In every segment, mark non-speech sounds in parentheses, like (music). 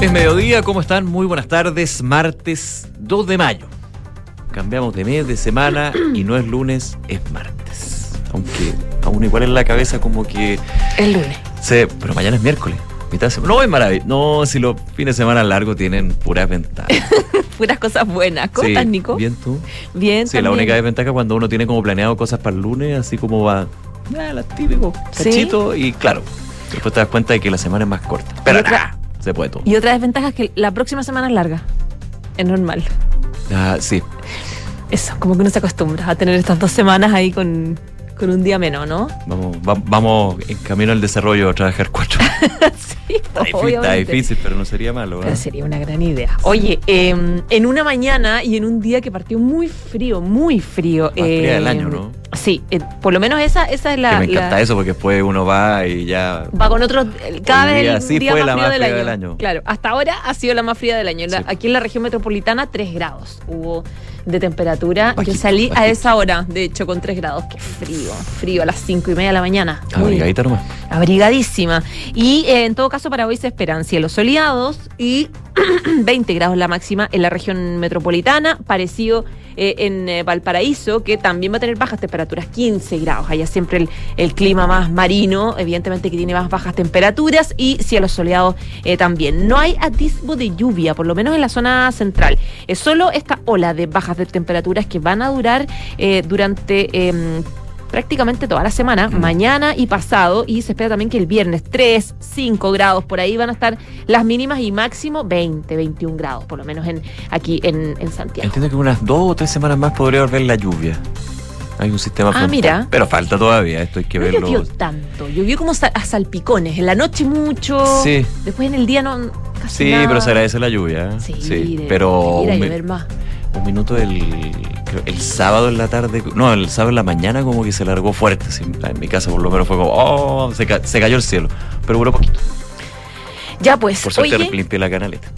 Es mediodía, ¿cómo están? Muy buenas tardes, martes 2 de mayo. Cambiamos de mes, de semana (clears throat) y no es lunes, es martes. Aunque aún igual en la cabeza como que... El lunes. Se, pero mañana es miércoles. Mitad de semana. No, es maravilloso. No, si los fines de semana largos tienen puras ventajas. (laughs) Puras cosas buenas. ¿Cómo Sí, estás, Nico? Bien tú. Bien, Sí, la única desventaja es cuando uno tiene como planeado cosas para el lunes, así como va, ah, la típico, Sí. cachito, y claro, después te das cuenta de que la semana es más corta. Pero nada, se puede todo. Y otra desventaja es que la próxima semana es larga. Es normal. Ah, sí, Eso, como que uno se acostumbra a tener estas dos semanas ahí con, con un día menos, ¿no? vamos, va- vamos en camino al desarrollo a trabajar cuatro. (laughs) sí, Está difícil, está obviamente. difícil, pero no sería malo. ¿eh? Sería una gran idea. Oye, eh, en una mañana y en un día que partió muy frío, muy frío. Más fría del año, ¿no? Sí, eh, por lo menos esa, esa es la. que me encanta la- eso porque después uno va y ya... Va con otro, cada Hoy vez día el sí día fue más la frío, más del, año. del año. Claro, hasta ahora ha sido la más fría del año. La- Sí. Aquí en la región metropolitana, 3 grados hubo de temperatura. Yo Bajito, salí a esa hora, de hecho, con 3 grados. Qué frío, frío, a las 5 y media de la mañana. Abrigadita nomás. abrigadísima. Y eh, en todo caso, para hoy se esperan cielos soleados y (clears throat) 20 grados la máxima en la región metropolitana, parecido eh, en eh, Valparaíso, que también va a tener bajas temperaturas, 15 grados. Allá siempre el, clima más marino, evidentemente que tiene más bajas temperaturas y cielos soleados eh, también. No hay atisbo de lluvia, por lo menos en la zona central. Es solo esta ola de bajas de temperaturas que van a durar durante... prácticamente toda la semana, Mm. mañana y pasado, y se espera también que el viernes 3, 5 grados por ahí van a estar las mínimas y máximo 20, 21 grados, por lo menos en aquí en, en Santiago. Entiendo que unas dos o tres semanas más podría volver la lluvia. Hay un sistema Ah, frontal, mira. Pero falta todavía, esto hay que No verlo. llovió tanto, llovió como a salpicones, en la noche mucho, Sí. después en el día no casi Sí, nada. pero se agradece la lluvia. Sí, sí. pero llover más. Un minuto el, el sábado en la tarde, no, el sábado en la mañana como que se largó fuerte. en mi casa por lo menos fue como, oh, se, ca- se cayó el cielo. Pero duró poquito. Ya pues, Por suerte oye, limpié la canaleta.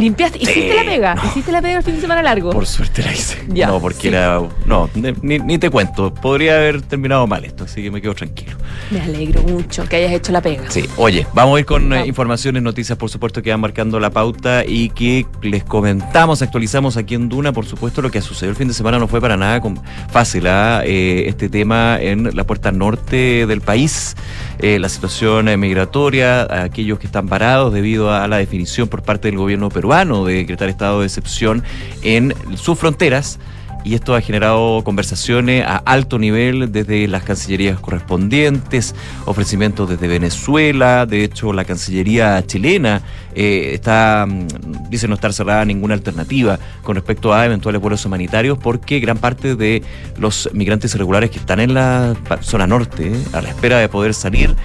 Limpiaste, Sí, hiciste la pega, no. hiciste la pega el fin de semana largo. Por suerte la hice. Ya, no, porque sí. era. No, ni, ni te cuento. Podría haber terminado mal esto, así que me quedo tranquilo. Me alegro mucho que hayas hecho la pega. Sí, oye, vamos a ir con eh, informaciones, noticias, por supuesto, que van marcando la pauta y que les comentamos, actualizamos aquí en Duna. Por supuesto, lo que sucedió el fin de semana no fue para nada com- fácil. ¿ah? Eh, este tema en la puerta norte del país, eh, la situación eh, migratoria, aquellos que están parados debido a la definición por parte del gobierno peruano de decretar estado de excepción en sus fronteras. Y esto ha generado conversaciones a alto nivel desde las cancillerías correspondientes, ofrecimientos desde Venezuela. De hecho, la Cancillería chilena eh, está, mm, dice no estar cerrada ninguna alternativa con respecto a eventuales vuelos humanitarios, porque gran parte de los migrantes irregulares que están en la zona norte, eh, a la espera de poder salir,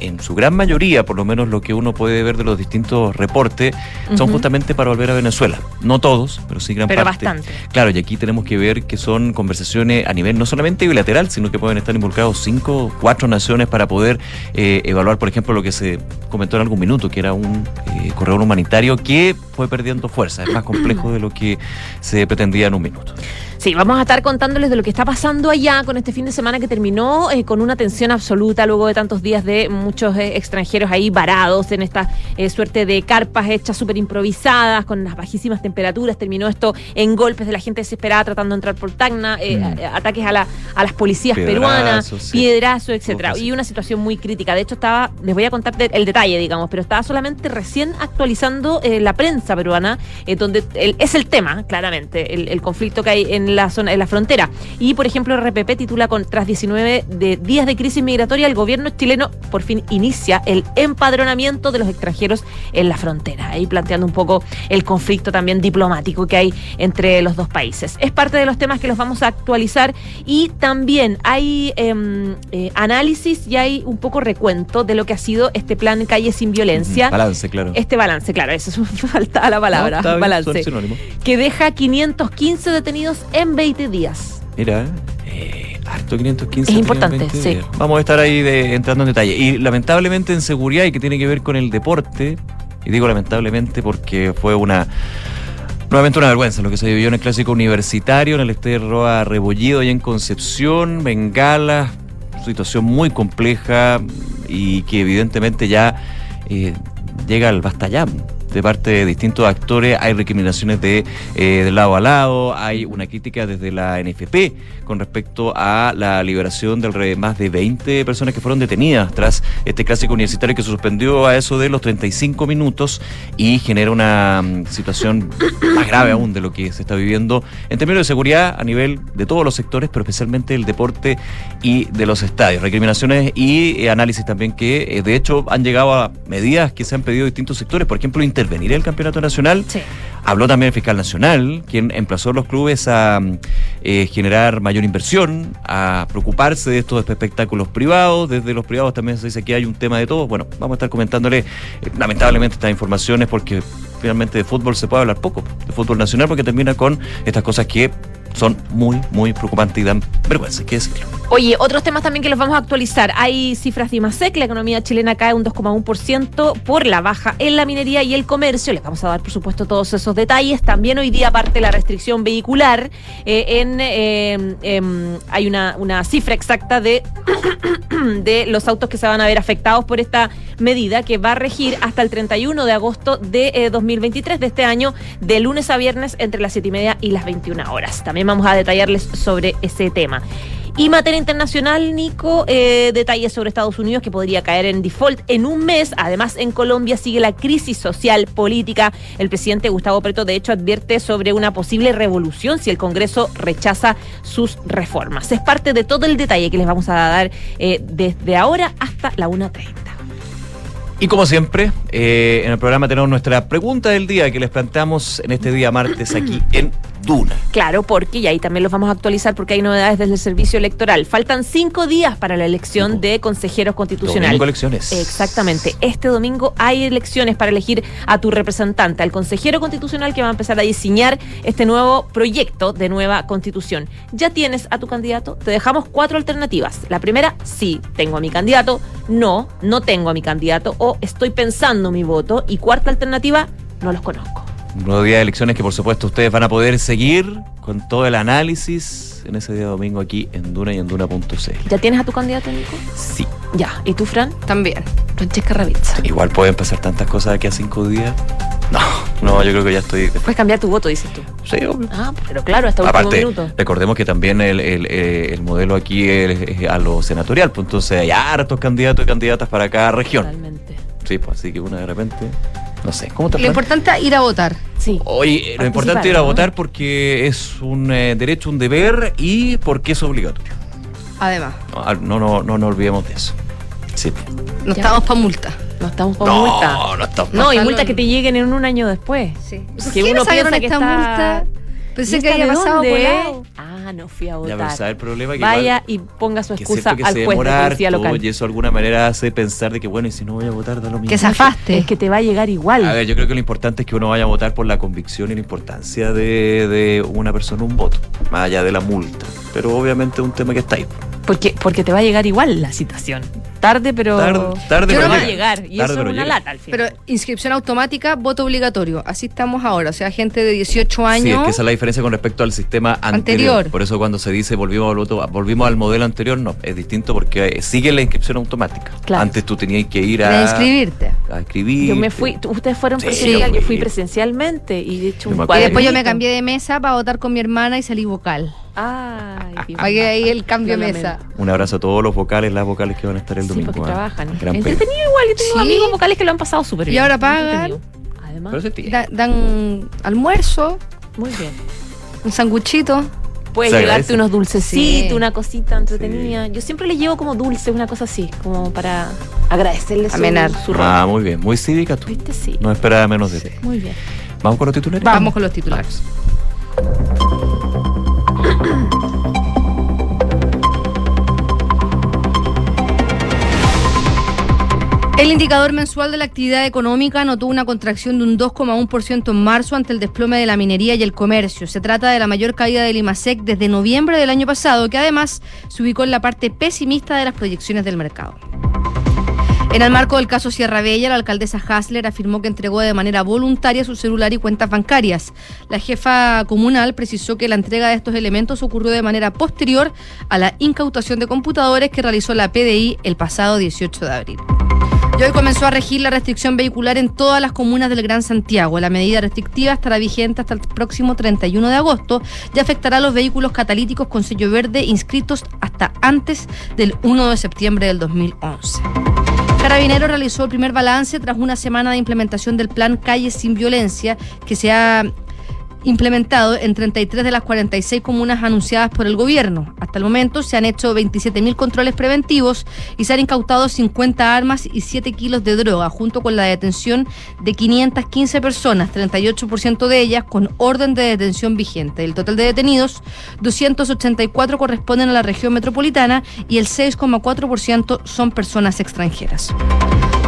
en su gran mayoría, por lo menos lo que uno puede ver de los distintos reportes, son justamente para volver a Venezuela. No todos, pero sí gran Pero parte. bastante. Claro, y aquí tenemos que ver que son conversaciones a nivel no solamente bilateral, sino que pueden estar involucrados cinco, cuatro naciones para poder eh, evaluar, por ejemplo, lo que se comentó en algún minuto, que era un eh, corredor humanitario que fue perdiendo fuerza. Es más complejo de lo que se pretendía en un minuto. Sí, vamos a estar contándoles de lo que está pasando allá con este fin de semana que terminó eh, con una tensión absoluta luego de tantos días de muchos eh, extranjeros ahí varados en esta eh, suerte de carpas hechas súper improvisadas con las bajísimas temperaturas. Terminó esto en golpes de la gente desesperada tratando de entrar por Tacna, eh, Mm. a- ataques a, la- a las policías peruanas, sí. piedrazo, etcétera. Y una situación muy crítica. De hecho, estaba, les voy a contar de- el detalle, digamos, pero estaba solamente recién actualizando eh, la prensa peruana, eh, donde el- es el tema, claramente, el, el conflicto que hay en la zona, en la frontera. Y, por ejemplo, RPP titula con tras 19 de días de crisis migratoria, el gobierno chileno por fin inicia el empadronamiento de los extranjeros en la frontera. Ahí planteando un poco el conflicto también diplomático que hay entre los dos países. Es parte de los temas que los vamos a actualizar y también hay em, eh, análisis y hay un poco recuento de lo que ha sido este plan Calle sin Violencia. Balance, claro. Este balance, claro, eso (laughs) es falta la palabra, No, bien, balance, que deja 515 detenidos en 20 días. Mira, eh, harto 515. Es importante, 20 sí. días. Vamos a estar ahí de- entrando en detalle. Y lamentablemente en seguridad y que tiene que ver con el deporte, y digo lamentablemente porque fue una... Nuevamente una vergüenza lo que se vivió en el clásico universitario, en el Estadio Roa Rebollido y en Concepción, Bengala, situación muy compleja y que evidentemente ya eh, llega al basta ya. De parte de distintos actores, hay recriminaciones de, eh, de lado a lado, hay una crítica desde la NFP con respecto a la liberación de más de 20 personas que fueron detenidas tras este clásico universitario que se suspendió a eso de los 35 minutos y genera una mm, situación más grave aún de lo que se está viviendo en términos de seguridad a nivel de todos los sectores, pero especialmente el deporte y de los estadios. Recriminaciones y eh, análisis también que eh, de hecho han llegado a medidas que se han pedido distintos sectores, por ejemplo, intervenir el campeonato nacional. Habló también el fiscal nacional, quien emplazó a los clubes a eh, generar mayor inversión, a preocuparse de estos espectáculos privados. Desde los privados también se dice que hay un tema de todo. Bueno, vamos a estar comentándole lamentablemente estas informaciones porque finalmente de fútbol se puede hablar poco, de fútbol nacional, porque termina con estas cosas que son muy, muy preocupantes y dan vergüenza, hay que decirlo. Oye, otros temas también que los vamos a actualizar. Hay cifras de IMASEC, la economía chilena cae un 2,1% por la baja en la minería y el comercio. Les vamos a dar, por supuesto, todos esos detalles. También hoy día, aparte la restricción vehicular, eh, en, eh, em, hay una, una cifra exacta de, (coughs) de los autos que se van a ver afectados por esta medida que va a regir hasta el 31 de agosto de 2023 eh, de este año, de lunes a viernes entre las 7 y media y las 21 horas. También vamos a detallarles sobre ese tema. Y materia internacional, Nico, eh, detalles sobre Estados Unidos que podría caer en default en un mes. Además, en Colombia sigue la crisis social política. El presidente Gustavo Preto, de hecho, advierte sobre una posible revolución si el Congreso rechaza sus reformas. Es parte de todo el detalle que les vamos a dar eh, desde ahora hasta la 1.30. Y como siempre, eh, en el programa tenemos nuestra pregunta del día que les planteamos en este día martes aquí en Duna. Claro, porque, y ahí también los vamos a actualizar porque hay novedades desde el servicio electoral. Faltan cinco días para la elección de consejeros constitucionales. Domingo elecciones. Exactamente. Este domingo hay elecciones para elegir a tu representante, al consejero constitucional que va a empezar a diseñar este nuevo proyecto de nueva constitución. ¿Ya tienes a tu candidato? Te dejamos cuatro alternativas. La primera, sí, tengo a mi candidato. No, no tengo a mi candidato. O estoy pensando mi voto. Y cuarta alternativa, no los conozco un nuevo día de elecciones que por supuesto ustedes van a poder seguir con todo el análisis en ese día domingo aquí en Duna y en Duna.cl. ¿Ya tienes a tu candidato, Nico? Sí. Ya. ¿Y tú, Fran? También. Francesca Ravizza. Igual pueden pasar tantas cosas de aquí a cinco días. No, no, yo creo que ya estoy. Puedes cambiar tu voto, dices tú. Sí, obvio. Ah, pero claro, hasta último Aparte, minuto. recordemos que también el, el, eh, el modelo aquí es, a lo senatorial, pues entonces hay hartos candidatos y candidatas para cada región. Totalmente. Sí, pues así que una de repente no sé, ¿cómo te Lo importante es ir a votar. Sí. Oye, lo importante es ir a votar porque es un eh, derecho, un deber y porque es obligatorio. Además. No, no, no, no, olvidemos de eso. Sí. No estamos para multa. No estamos para no, multa. No, estamos No, y multa que te lleguen en un año después. Sí. Que uno piensa que esta está... multa? Pensé ¿Y que había pasado por lado. Ah, no fui a Ya, votar. pero ¿sabes el problema? Que Vaya igual, y ponga su excusa que al se juez de policía harto local. y eso de alguna manera hace pensar de que, bueno, y si no voy a votar, da lo mismo. Que zafaste. Es que te va a llegar igual. A ver, yo creo que lo importante es que uno vaya a votar por la convicción y la importancia de, de una persona un voto, más allá de la multa. Pero obviamente es un tema que está ahí. Porque, porque te va a llegar igual la citación. Tarde, pero. Tarde, tarde, pero pero va a llega. llegar. Y Tarde, eso es una llega. lata al final. Pero inscripción automática, voto obligatorio. Así estamos ahora. O sea, gente de 18 Sí, es años. que esa es la diferencia con respecto al sistema anterior. Anterior. Por eso cuando se dice volvimos al voto, volvimos al modelo anterior, no, es distinto porque eh, sigue la inscripción automática. Claro. Antes tú tenías que ir a, inscribirte. a escribir. yo me fui. Ustedes fueron Sí, presencial, yo fui presencialmente. Y de hecho, un. Y después yo me cambié de mesa para votar con mi hermana y salí vocal. Ay, qué Pagué ahí el cambio de mesa. Un abrazo a todos los vocales, las vocales que van a estar el Sí, domingo. porque ah. trabajan. Gran. Entretenido igual, yo tengo Sí. amigos vocales que lo han pasado súper Y bien. ahora Muy pagan. Además. Da- dan almuerzo, muy bien. un sanguchito. Puedes llevarte unos dulcecitos, Sí. una cosita entretenida. Yo siempre les llevo como dulce, una cosa así, como para agradecerles su, Amenar. su rol. Ah, muy bien, muy cívica tú. ¿Viste? Sí. No esperaba menos de ti. Muy bien. Vamos con los titulares. Vamos con los titulares. El indicador mensual de la actividad económica notó una contracción de un 2,1% en marzo ante el desplome de la minería y el comercio. Se trata de la mayor caída del IMASEC desde noviembre del año pasado, que además se ubicó en la parte pesimista de las proyecciones del mercado. En el marco del caso Sierra Bella, la alcaldesa Hasler afirmó que entregó de manera voluntaria su celular y cuentas bancarias. La jefa comunal precisó que la entrega de estos elementos ocurrió de manera posterior a la incautación de computadores que realizó la PDI el pasado 18 de abril. Y hoy comenzó a regir la restricción vehicular en todas las comunas del Gran Santiago. La medida restrictiva estará vigente hasta el próximo 31 de agosto y afectará a los vehículos catalíticos con sello verde inscritos hasta antes del 1 de septiembre del 2011. Carabinero realizó el primer balance tras una semana de implementación del plan Calles sin Violencia que se ha implementado en 33 de las 46 comunas anunciadas por el gobierno. Hasta el momento se han hecho 27.000 controles preventivos y se han incautado 50 armas y 7 kilos de droga, junto con la detención de 515 personas, 38% de ellas con orden de detención vigente. El total de detenidos, 284 corresponden a la región metropolitana y el 6,4% son personas extranjeras.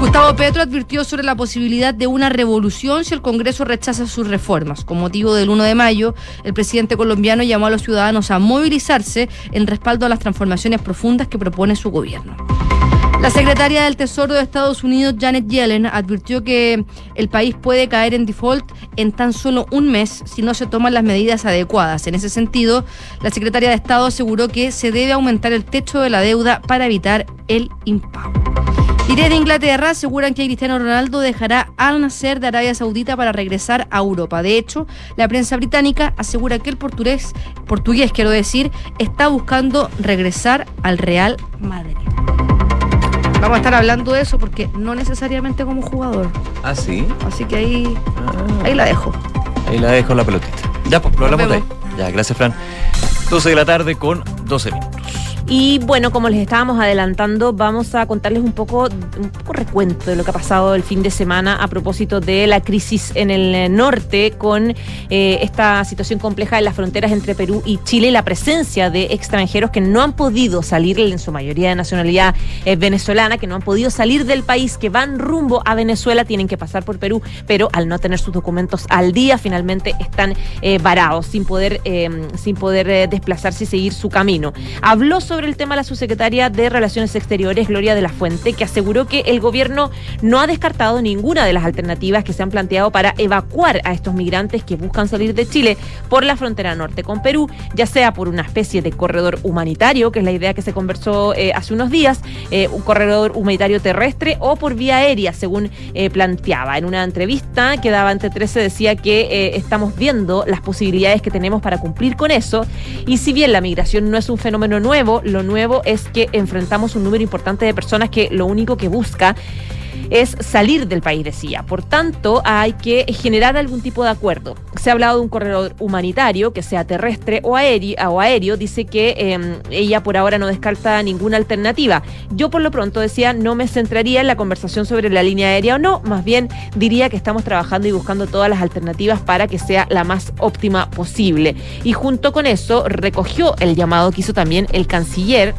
Gustavo Petro advirtió sobre la posibilidad de una revolución si el Congreso rechaza sus reformas. Con motivo del 1 de mayo, el presidente colombiano llamó a los ciudadanos a movilizarse en respaldo a las transformaciones profundas que propone su gobierno. La secretaria del Tesoro de Estados Unidos, Janet Yellen, advirtió que el país puede caer en default en tan solo un mes si no se toman las medidas adecuadas. En ese sentido, la secretaria de Estado aseguró que se debe aumentar el techo de la deuda para evitar el impago. Y de Inglaterra aseguran que Cristiano Ronaldo dejará al nacer de Arabia Saudita para regresar a Europa. De hecho, la prensa británica asegura que el portugués, portugués quiero decir, está buscando regresar al Real Madrid. Vamos a estar hablando de eso porque no necesariamente como jugador. Ah, sí. Así que ahí, Ah, ahí la dejo. ahí la dejo la pelotita. Ya, pues, lo hablamos de ahí. Ya, gracias, Fran. 12 de la tarde con 12 minutos. Y bueno, como les estábamos adelantando, vamos a contarles un poco, un poco recuento de lo que ha pasado el fin de semana a propósito de la crisis en el norte con eh, esta situación compleja en las fronteras entre Perú y Chile y la presencia de extranjeros que no han podido salir, en su mayoría de nacionalidad eh, venezolana, que no han podido salir del país, que van rumbo a Venezuela, tienen que pasar por Perú, pero al no tener sus documentos al día, finalmente están eh, varados, sin poder, sin poder desplazarse y seguir su camino. Habló sobre el tema la subsecretaria de Relaciones Exteriores, Gloria de la Fuente, que aseguró que el gobierno no ha descartado ninguna de las alternativas que se han planteado para evacuar a estos migrantes que buscan salir de Chile por la frontera norte con Perú, ya sea por una especie de corredor humanitario, que es la idea que se conversó eh, hace unos días, eh, un corredor humanitario terrestre o por vía aérea, según eh, planteaba. En una entrevista que daba ante 13 decía que estamos viendo las posibilidades que tenemos para cumplir con eso si bien la migración no es un fenómeno nuevo, lo nuevo es que enfrentamos un número importante de personas que lo único que busca es salir del país, decía. Por tanto, hay que generar algún tipo de acuerdo. Se ha hablado de un corredor humanitario, que sea terrestre o aéreo, o aéreo. dice que eh, ella por ahora no descarta ninguna alternativa. Yo por lo pronto decía, no me centraría en la conversación sobre la línea aérea o no, más bien diría que estamos trabajando y buscando todas las alternativas para que sea la más óptima posible. Y junto con eso recogió el llamado que hizo también el canciller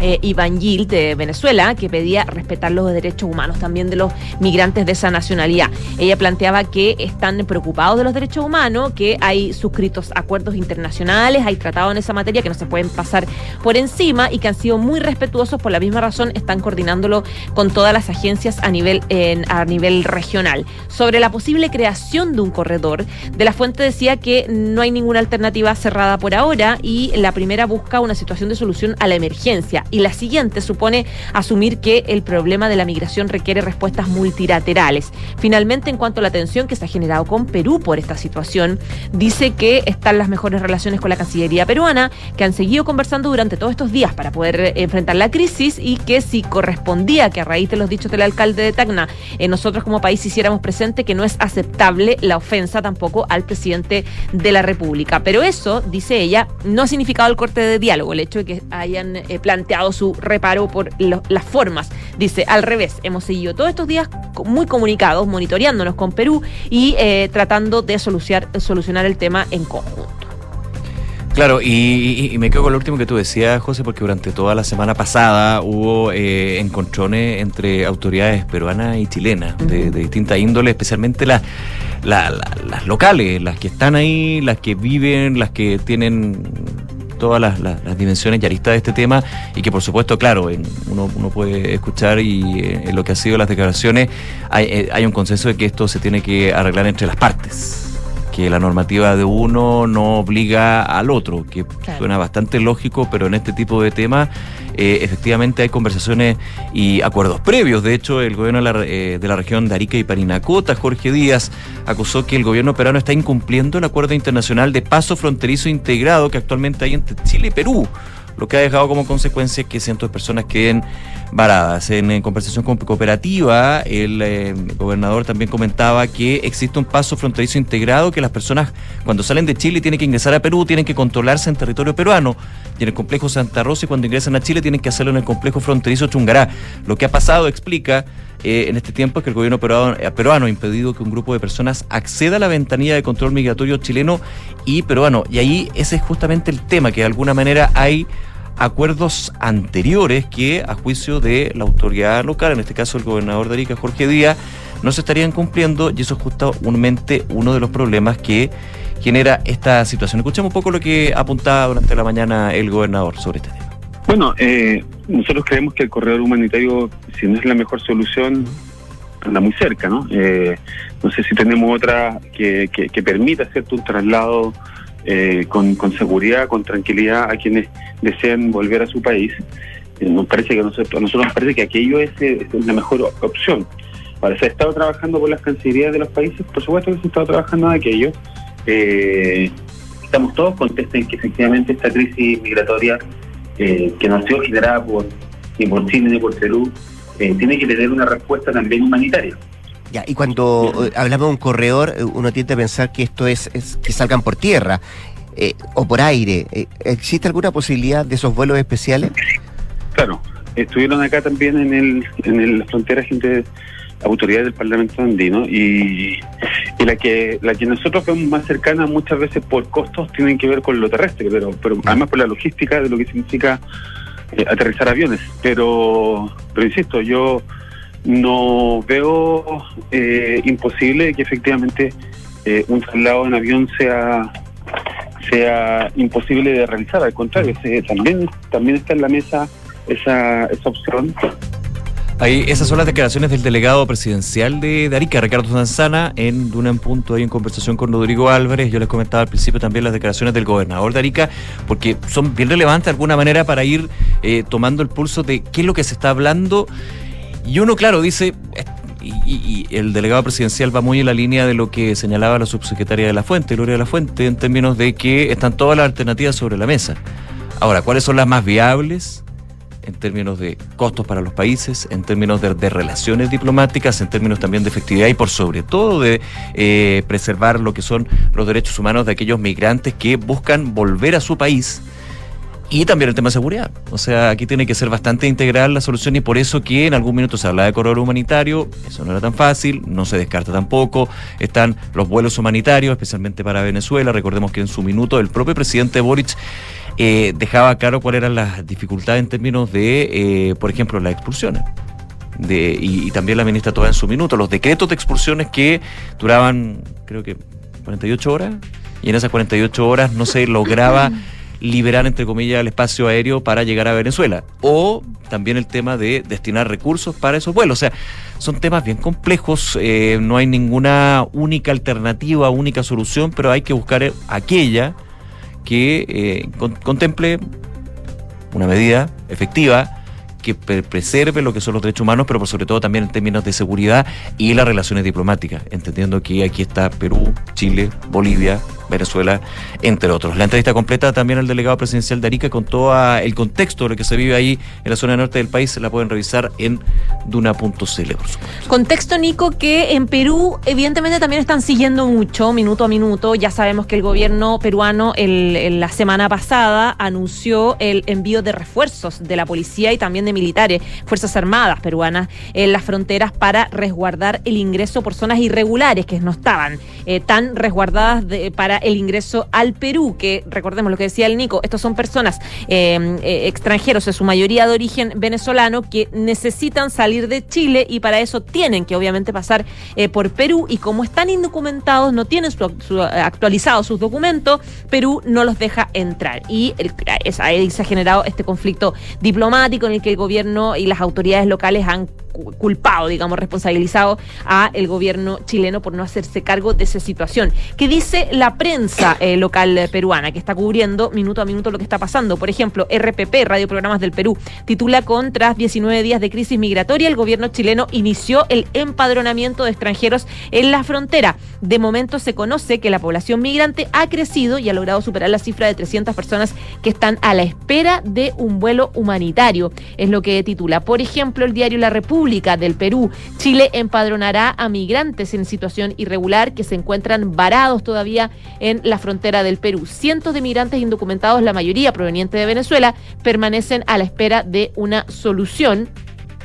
eh, Iván Gil de Venezuela, que pedía respetar los derechos humanos también de los migrantes de esa nacionalidad. Ella planteaba que están preocupados de los derechos humanos, que hay suscritos acuerdos internacionales, hay tratados en esa materia que no se pueden pasar por encima y que han sido muy respetuosos por la misma razón, están coordinándolo con todas las agencias a nivel, en- a nivel regional. Sobre la posible creación de un corredor, de la fuente decía que no hay ninguna alternativa cerrada por ahora y la primera busca una situación de solución a la emergencia y la siguiente supone asumir que el problema de la migración requiere respuestas multilaterales. Finalmente, en cuanto a la tensión que se ha generado con Perú por esta situación, dice que están las mejores relaciones con la Cancillería peruana, que han seguido conversando durante todos estos días para poder eh, enfrentar la crisis y que si correspondía que a raíz de los dichos del alcalde de Tacna, eh, nosotros como país hiciéramos presente que no es aceptable la ofensa tampoco al presidente de la República. Pero eso, dice ella, no ha significado el corte de diálogo, el hecho de que hayan eh, planteado su reparo por lo- las formas. Dice, al revés, hemos seguido todos estos días muy comunicados, monitoreándonos con Perú y eh, tratando de solucionar, solucionar el tema en conjunto. Claro, y, y- y me quedo con lo último que tú decías, José, porque durante toda la semana pasada hubo eh, encontrones entre autoridades peruanas y chilenas de, de distinta índole, especialmente las, la- la- las locales, las que están ahí, las que viven, las que tienen todas las, las- las dimensiones y aristas de este tema y que por supuesto, claro, en- uno, uno puede escuchar y eh, en lo que ha sido las declaraciones hay, eh, hay un consenso de que esto se tiene que arreglar entre las partes. Que la normativa de uno no obliga al otro, que suena bastante lógico, pero en este tipo de temas eh, efectivamente hay conversaciones y acuerdos previos. De hecho, el gobierno de la, eh, de la, región de Arica y Parinacota, Jorge Díaz, acusó que el gobierno peruano está incumpliendo el acuerdo internacional de paso fronterizo integrado que actualmente hay entre Chile y Perú lo que ha dejado como consecuencia que cientos de personas queden varadas. En, conversación con Cooperativa, el eh, gobernador también comentaba que existe un paso fronterizo integrado que las personas cuando salen de Chile tienen que ingresar a Perú, tienen que controlarse en territorio peruano. Y en el complejo Santa Rosa y cuando ingresan a Chile tienen que hacerlo en el complejo fronterizo Chungará. Lo que ha pasado, explica, eh, en este tiempo es que el gobierno peruano, eh, peruano, ha impedido que un grupo de personas acceda a la ventanilla de control migratorio chileno y peruano. Y ahí ese es justamente el tema, que de alguna manera hay acuerdos anteriores que, a juicio de la autoridad local, en este caso el gobernador de Arica, Jorge Díaz, no se estarían cumpliendo y eso es justamente uno de los problemas que genera esta situación. Escuchemos un poco lo que apuntaba durante la mañana el gobernador sobre este tema. Bueno, eh, nosotros creemos que el corredor humanitario, si no es la mejor solución, anda muy cerca, ¿no? Eh, no sé si tenemos otra que, que, permita hacerte un traslado eh, con, con, seguridad, con tranquilidad a quienes desean volver a su país. Eh, nos parece que nosotros, a nosotros nos parece que aquello es, la mejor opción. Ahora, se ha estado trabajando por las cancillerías de los países, por supuesto que se ha estado trabajando en aquello. Eh, estamos todos contentos en que efectivamente esta crisis migratoria que no ha sido generada por, ni por Chile ni por Perú, tiene que tener una respuesta también humanitaria. Ya, y cuando eh, hablamos de un corredor, eh, uno tiende a pensar que esto es, que salgan por tierra eh, o por aire. ¿Existe alguna posibilidad de esos vuelos especiales? Claro, estuvieron acá también en el en la frontera gente autoridades del Parlamento andino y, y, la que la que nosotros vemos más cercana muchas veces por costos tienen que ver con lo terrestre, pero pero además por la logística de lo que significa aterrizar aviones. Pero pero insisto, yo no veo eh, imposible que efectivamente eh, un traslado en avión sea sea imposible de realizar, al contrario, también también está en la mesa esa, esa opción. Ahí, esas son las declaraciones del delegado presidencial de, Arica, Ricardo Sanzana, en Duna Punto, ahí en conversación con Rodrigo Álvarez. Yo les comentaba al principio también las declaraciones del gobernador de Arica, porque son bien relevantes de alguna manera para ir eh, tomando el pulso de qué es lo que se está hablando y uno, claro, dice, y, el delegado presidencial va muy en la línea de lo que señalaba la subsecretaria de la Fuente, Gloria de la Fuente, en términos de que están todas las alternativas sobre la mesa. Ahora, ¿cuáles son las más viables? en términos de costos para los países, en términos de, relaciones diplomáticas, en términos también de efectividad y por sobre todo de eh, preservar lo que son los derechos humanos de aquellos migrantes que buscan volver a su país y también el tema de seguridad. O sea, aquí tiene que ser bastante integral la solución y por eso que en algún minuto se habla de corredor humanitario, eso no era tan fácil, no se descarta tampoco. Están los vuelos humanitarios, especialmente para Venezuela. Recordemos que en su minuto el propio presidente Boric eh, dejaba claro cuáles eran las dificultades en términos de, eh, por ejemplo, las expulsiones. De, y, y, también la ministra toda en su minuto, los decretos de expulsiones que duraban, creo que 48 horas, y en esas 48 horas no se lograba (laughs) liberar, entre comillas, el espacio aéreo para llegar a Venezuela. O también el tema de destinar recursos para esos vuelos. O sea, son temas bien complejos, eh, no hay ninguna única alternativa, única solución, pero hay que buscar aquella que eh, contemple una medida efectiva que preserve lo que son los derechos humanos, pero por sobre todo también en términos de seguridad y las relaciones diplomáticas, entendiendo que aquí está Perú, Chile, Bolivia, Venezuela, entre otros. La entrevista completa también al delegado presidencial de Arica con todo el contexto de lo que se vive ahí en la zona norte del país, se la pueden revisar en duna.cl. Contexto, Nico, que en Perú evidentemente también están siguiendo mucho, minuto a minuto. Ya sabemos que el gobierno peruano el, la semana pasada anunció el envío de refuerzos de la policía y también de militares, Fuerzas Armadas peruanas en las fronteras para resguardar el ingreso por zonas irregulares que no estaban eh, tan resguardadas para el ingreso al Perú, que recordemos lo que decía el Nico, estos son personas em, eh, extranjeros, en su mayoría de origen venezolano, que necesitan salir de Chile y para eso tienen que obviamente pasar eh, por Perú y como están indocumentados, no tienen su, actualizados sus documentos, Perú no los deja entrar. Y ahí se ha generado este conflicto diplomático en el que gobierno y las autoridades locales han culpado, digamos, responsabilizado a el gobierno chileno por no hacerse cargo de esa situación. ¿Qué dice la prensa eh, local peruana que está cubriendo minuto a minuto lo que está pasando? Por ejemplo, RPP, Radio Programas del Perú, titula con tras 19 días de crisis migratoria, el gobierno chileno inició el empadronamiento de extranjeros en la frontera. De momento se conoce que la población migrante ha crecido y ha logrado superar la cifra de 300 personas que están a la espera de un vuelo humanitario. Es lo que titula. Por ejemplo, el diario La República del Perú. Chile empadronará a migrantes en situación irregular que se encuentran varados todavía en la frontera del Perú. Cientos de migrantes indocumentados, la mayoría provenientes de Venezuela, permanecen a la espera de una solución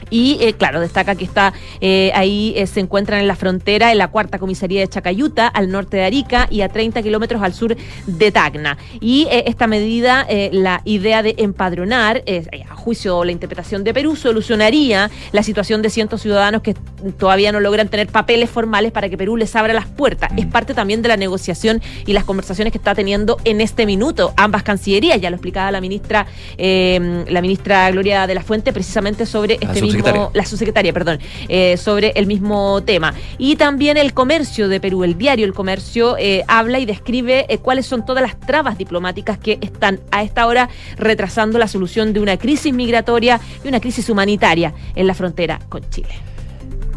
y eh, claro, destaca que está eh, ahí, eh, se encuentran en la frontera, en la cuarta comisaría de Chacayuta, al norte de Arica y a 30 kilómetros al sur de Tacna. Y esta medida, la idea de empadronar, a juicio la interpretación de Perú, solucionaría la situación de cientos ciudadanos que todavía no logran tener papeles formales para que Perú les abra las puertas. Es parte también de la negociación y las conversaciones que está teniendo en este minuto ambas cancillerías. Ya lo explicaba la ministra, la ministra Gloria de la Fuente, precisamente sobre este mismo la subsecretaria, perdón, eh, sobre el mismo tema. Y también el comercio de Perú, el diario El Comercio, eh, habla y describe eh, cuáles son todas las trabas diplomáticas que están a esta hora retrasando la solución de una crisis migratoria y una crisis humanitaria en la frontera con Chile.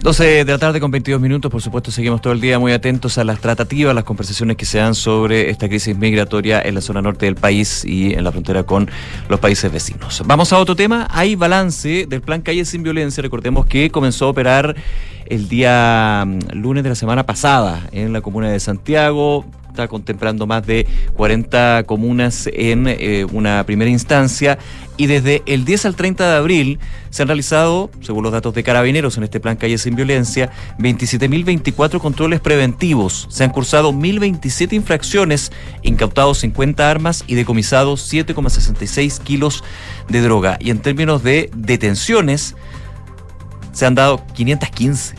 12 de la tarde con 22 minutos, por supuesto seguimos todo el día muy atentos a las tratativas, las conversaciones que se dan sobre esta crisis migratoria en la zona norte del país y en la frontera con los países vecinos. Vamos a otro tema, hay balance del plan Calle sin Violencia, recordemos que comenzó a operar el día mm, lunes de la semana pasada en la comuna de Santiago, está contemplando más de 40 comunas en eh, una primera instancia y desde el 10 al 30 de abril se han realizado, según los datos de carabineros en este plan Calle sin Violencia, 27.024 controles preventivos. Se han cursado 1.027 infracciones, incautados 50 armas y decomisados 7,66 kilos de droga. Y en términos de detenciones, se han dado 515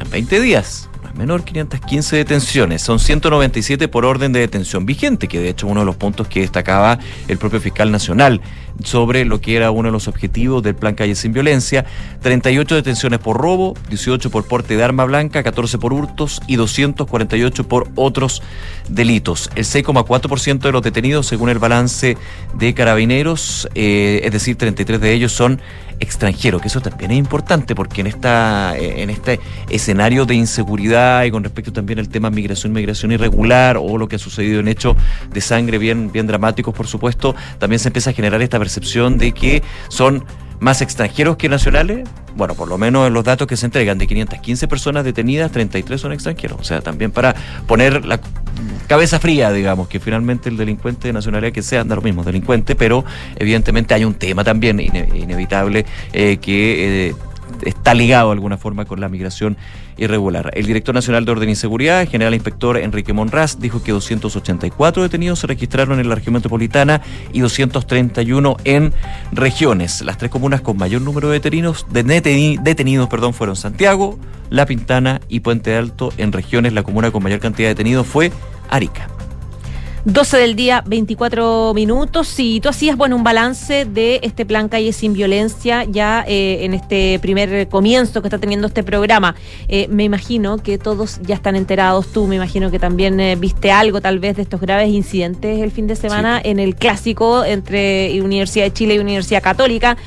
en 20 días menor 515 detenciones. Son 197 por orden de detención vigente, que de hecho uno de los puntos que destacaba el propio fiscal nacional sobre lo que era uno de los objetivos del plan Calle sin Violencia. 38 detenciones por robo, 18 por porte de arma blanca, 14 por hurtos y 248 por otros delitos. El 6,4% de los detenidos, según el balance de carabineros, eh, es decir, 33 de ellos son extranjeros, que eso también es importante porque en esta en este escenario de inseguridad y con respecto también al tema migración, migración irregular o lo que ha sucedido en hechos de sangre bien bien dramáticos, por supuesto, también se empieza a generar esta de que son más extranjeros que nacionales. Bueno, por lo menos en los datos que se entregan, de 515 personas detenidas, 33 son extranjeros. O sea, también para poner la cabeza fría, digamos, que finalmente el delincuente de nacionalidad que sea, anda lo mismo, delincuente, pero evidentemente hay un tema también inevitable eh, que eh, está ligado de alguna forma con la migración irregular. El director nacional de Orden y Seguridad, general inspector Enrique Monraz, dijo que 284 detenidos se registraron en la región metropolitana y 231 en regiones. Las tres comunas con mayor número de detenidos, de detenidos fueron Santiago, La Pintana y Puente Alto. En regiones, la comuna con mayor cantidad de detenidos fue Arica. 12 del día, 24 minutos. Y tú hacías, bueno, un balance de este plan Calle sin Violencia ya eh, en este primer comienzo que está teniendo este programa. Eh, me imagino que todos ya están enterados. Tú me imagino que también eh, viste algo tal vez de estos graves incidentes el fin de semana en el clásico entre Universidad de Chile y Universidad Católica.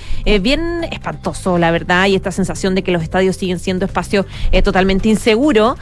bien espantoso, la verdad, y esta sensación de que los estadios siguen siendo espacios totalmente inseguros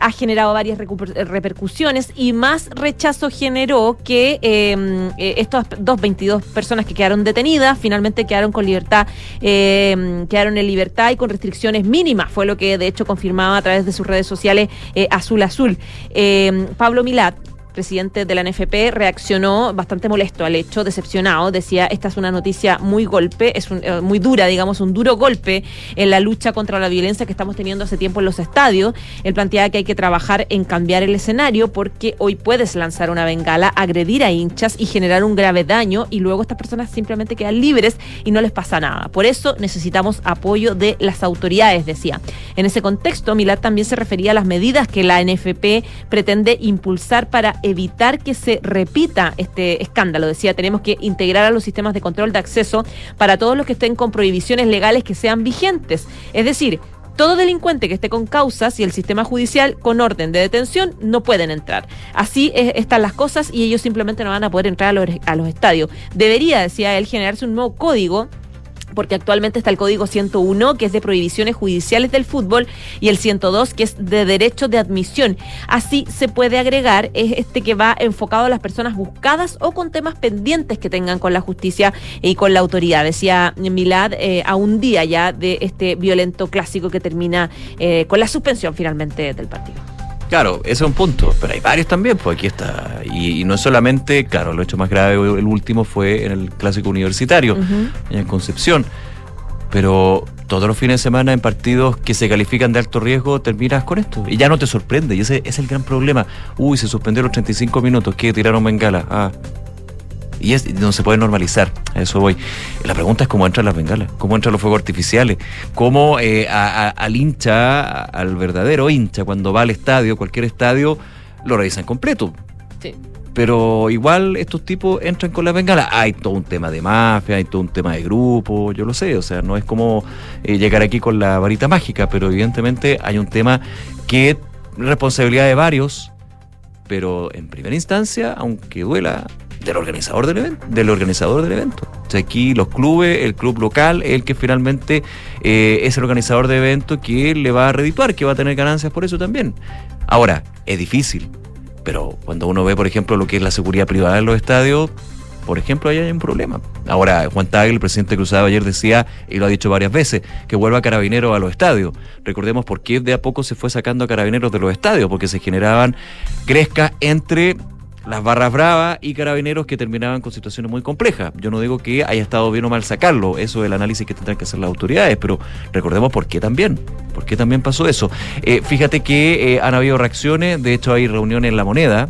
ha generado varias repercusiones y más rechazo generó que em, eh, estas dos 22 personas que quedaron detenidas finalmente quedaron con libertad, em, quedaron en libertad y con restricciones mínimas, fue lo que de hecho confirmaba a través de sus redes sociales eh, Azul Azul. Em, Pablo Milat, presidente de la NFP, reaccionó bastante molesto al hecho, decepcionado. Decía, esta es una noticia muy golpe, es eh, muy dura, digamos, un duro golpe en la lucha contra la violencia que estamos teniendo hace tiempo en los estadios. Él planteaba que hay que trabajar en cambiar el escenario porque hoy puedes lanzar una bengala, agredir a hinchas y generar un grave daño y luego estas personas simplemente quedan libres y no les pasa nada. Por eso necesitamos apoyo de las autoridades, decía. En ese contexto, Milad también se refería a las medidas que la NFP pretende impulsar para evitar que se repita este escándalo. Decía, tenemos que integrar a los sistemas de control de acceso para todos los que estén con prohibiciones legales que sean vigentes. Es decir, todo delincuente que esté con causas y el sistema judicial con orden de detención no pueden entrar. Así están las cosas y ellos simplemente no van a poder entrar a los, a los estadios. Debería, decía él, generarse un nuevo código porque actualmente está el Código 101, que es de prohibiciones judiciales del fútbol, y el 102, que es de derecho de admisión. Así se puede agregar es este que va enfocado a las personas buscadas o con temas pendientes que tengan con la justicia y con la autoridad. Decía Milad eh, a un día ya de este violento clásico que termina eh, con la suspensión finalmente del partido. Claro, ese es un punto, pero hay varios también, pues aquí está. Y, no es solamente, claro, lo hecho más grave, el último fue en el clásico universitario, en Concepción. Pero todos los fines de semana en partidos que se califican de alto riesgo terminas con esto. Y ya no te sorprende, y ese es el gran problema. Uy, se suspendió los 35 minutos, ¿qué? Tiraron bengala. Ah, y es, no se puede normalizar, a eso voy. La pregunta es cómo entran las bengalas, cómo entran los fuegos artificiales, cómo eh, al hincha, al verdadero hincha, cuando va al estadio, cualquier estadio, lo revisan completo. Sí. Pero igual estos tipos entran con las bengalas. Hay todo un tema de mafia, hay todo un tema de grupo, yo lo sé. O sea, no es como eh, llegar aquí con la varita mágica, pero evidentemente hay un tema que es responsabilidad de varios, pero en primera instancia, aunque duela, del organizador del evento, del organizador del evento. O sea, aquí los clubes, el club local, el que finalmente eh, es el organizador de evento que le va a redituar, que va a tener ganancias por eso también. Ahora, es difícil, pero cuando uno ve, por ejemplo, lo que es la seguridad privada en los estadios, por ejemplo, ahí hay un problema. Ahora, Juan Tagle, el presidente Cruzado ayer decía, y lo ha dicho varias veces, que vuelva Carabineros a los estadios. Recordemos por qué de a poco se fue sacando a Carabineros de los estadios, porque se generaban crescas entre las barras bravas y carabineros que terminaban con situaciones muy complejas. Yo no digo que haya estado bien o mal sacarlo, eso es el análisis que tendrán que hacer las autoridades, pero recordemos por qué también, por qué también pasó eso. Eh, fíjate que eh, han habido reacciones, de hecho hay reuniones en La Moneda.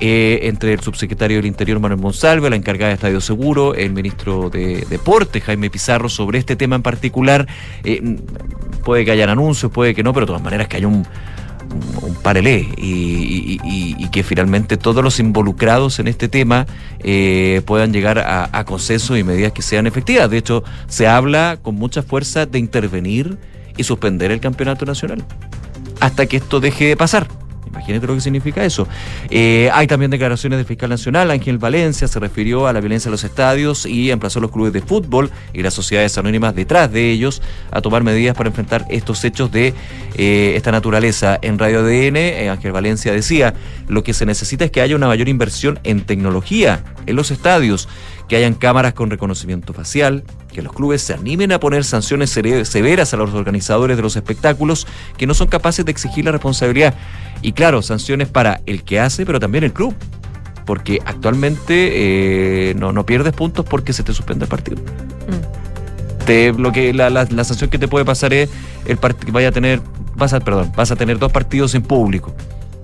Eh, entre el subsecretario del Interior Manuel Monsalve, la encargada de Estadio Seguro, el ministro de Deporte Jaime Pizarro sobre este tema en particular. puede que hayan anuncios, puede que no, pero de todas maneras que haya un, un parelé y, y, que finalmente todos los involucrados en este tema eh, puedan llegar a, a consenso y medidas que sean efectivas. De hecho, se habla con mucha fuerza de intervenir y suspender el campeonato nacional hasta que esto deje de pasar. Imagínate lo que significa eso. Eh, hay también declaraciones del fiscal nacional, Ángel Valencia, se refirió a la violencia en los estadios y emplazó a los clubes de fútbol y las sociedades anónimas detrás de ellos a tomar medidas para enfrentar estos hechos de eh, esta naturaleza. En Radio ADN, eh, Ángel Valencia decía, lo que se necesita es que haya una mayor inversión en tecnología en los estadios, que hayan cámaras con reconocimiento facial, que los clubes se animen a poner sanciones severas a los organizadores de los espectáculos que no son capaces de exigir la responsabilidad. Y claro, sanciones para el que hace, pero también el club. Porque actualmente eh, no, no pierdes puntos porque se te suspende el partido. Mm. Te, lo que, la, la, sanción que te puede pasar es el que vaya a tener, vas a, perdón, vas a tener dos partidos en público.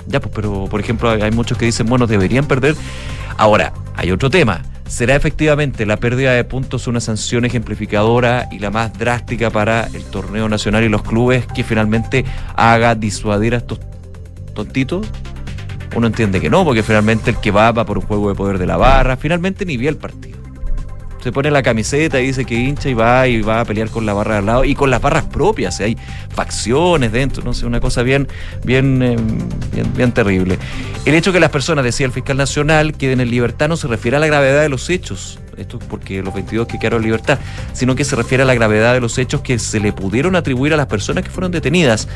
Ya, pues, pero por ejemplo, hay muchos que dicen, bueno, deberían perder. Ahora, hay otro tema ¿Será efectivamente la pérdida de puntos una sanción ejemplificadora y la más drástica para el torneo nacional y los clubes que finalmente haga disuadir a estos tontitos? Uno entiende que no, porque finalmente el que va va por un juego de poder de la barra, finalmente ni vio el partido se pone la camiseta y dice que hincha y va y va a pelear con la barra de al lado y con las barras propias, hay facciones dentro, no sé, una cosa bien, bien, eh, bien, bien, terrible. El hecho que las personas, decía el fiscal nacional, queden en libertad no se refiere a la gravedad de los hechos, esto es porque los 22 que quedaron en libertad, sino que se refiere a la gravedad de los hechos que se le pudieron atribuir a las personas que fueron detenidas.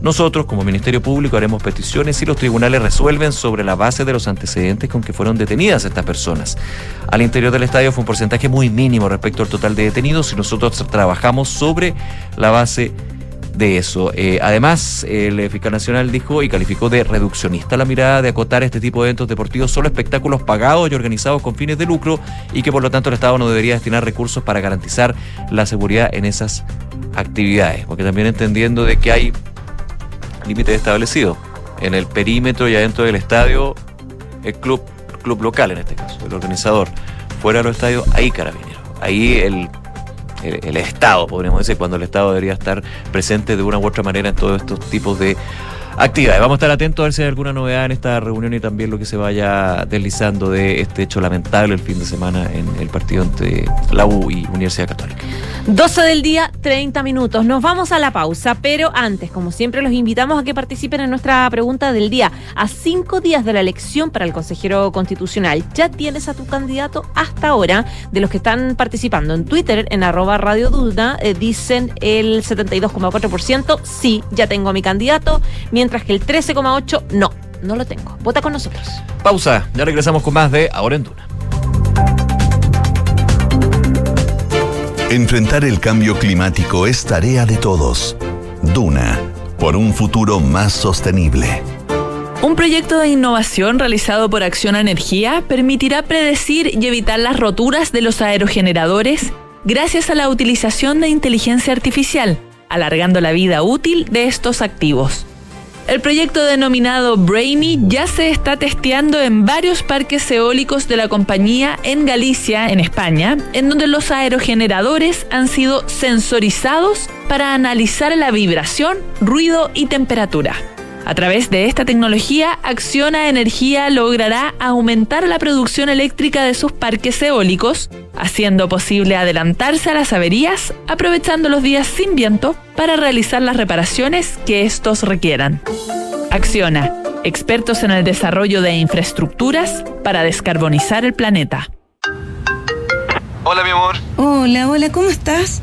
Nosotros, como Ministerio Público, haremos peticiones y los tribunales resuelven sobre la base de los antecedentes con que fueron detenidas estas personas. Al interior del estadio fue un porcentaje muy mínimo respecto al total de detenidos y nosotros trabajamos sobre la base de eso. Eh, además, el fiscal nacional dijo y calificó de reduccionista la mirada de acotar este tipo de eventos deportivos solo espectáculos pagados y organizados con fines de lucro y que por lo tanto el Estado no debería destinar recursos para garantizar la seguridad en esas actividades. Porque también entendiendo de que hay límites establecidos. En el perímetro y adentro del estadio, el club, club local en este caso, el organizador. Fuera de los estadios, ahí carabineros. Ahí el el, el Estado, podríamos decir, cuando el Estado debería estar presente de una u otra manera en todos estos tipos de actividades. Vamos a estar atentos a ver si hay alguna novedad en esta reunión y también lo que se vaya deslizando de este hecho lamentable el fin de semana en el partido entre la U y Universidad Católica. 12 del día, 30 minutos. Nos vamos a la pausa, pero antes, como siempre, los invitamos a que participen en nuestra pregunta del día. A cinco días de la elección para el consejero constitucional, ¿ya tienes a tu candidato hasta ahora? De los que están participando en Twitter, en arroba Radio Duda, eh, dicen el 72,4%, sí, ya tengo a mi candidato, mientras que el 13,8% no, no lo tengo. Vota con nosotros. Pausa, ya regresamos con más de Ahora en Duna. Enfrentar el cambio climático es tarea de todos. Duna, por un futuro más sostenible. Un proyecto de innovación realizado por Acción Energía permitirá predecir y evitar las roturas de los aerogeneradores gracias a la utilización de inteligencia artificial, alargando la vida útil de estos activos. El proyecto denominado Brainy ya se está testeando en varios parques eólicos de la compañía en Galicia, en España, en donde los aerogeneradores han sido sensorizados para analizar la vibración, ruido y temperatura. A través de esta tecnología, Acciona Energía logrará aumentar la producción eléctrica de sus parques eólicos, haciendo posible adelantarse a las averías, aprovechando los días sin viento para realizar las reparaciones que estos requieran. Acciona, expertos en el desarrollo de infraestructuras para descarbonizar el planeta. Hola, mi amor. Hola, hola, ¿cómo estás?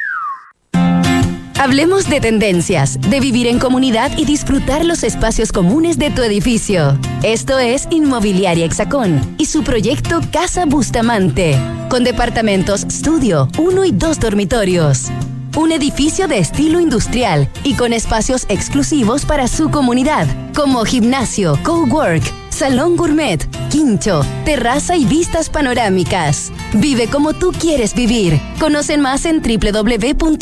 Hablemos de tendencias, de vivir en comunidad y disfrutar los espacios comunes de tu edificio. Esto es Inmobiliaria Hexacón y su proyecto Casa Bustamante, con departamentos estudio, uno y dos dormitorios. Un edificio de estilo industrial y con espacios exclusivos para su comunidad, como gimnasio, cowork, salón gourmet, quincho, terraza y vistas panorámicas. Vive como tú quieres vivir. Conocen más en www.exacon.cl.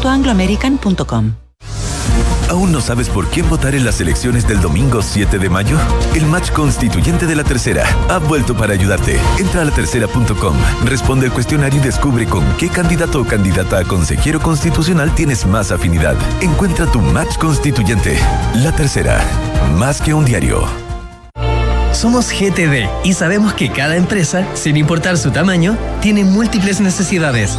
chile.angloamerican.com. ¿Aún no sabes por quién votar en las elecciones del domingo 7 de mayo? El match constituyente de la tercera ha vuelto para ayudarte. Entra a latercera.com, responde el cuestionario y descubre con qué candidato o candidata a consejero constitucional tienes más afinidad. Encuentra tu match constituyente. La tercera, más que un diario. Somos GTD y sabemos que cada empresa, sin importar su tamaño, tiene múltiples necesidades.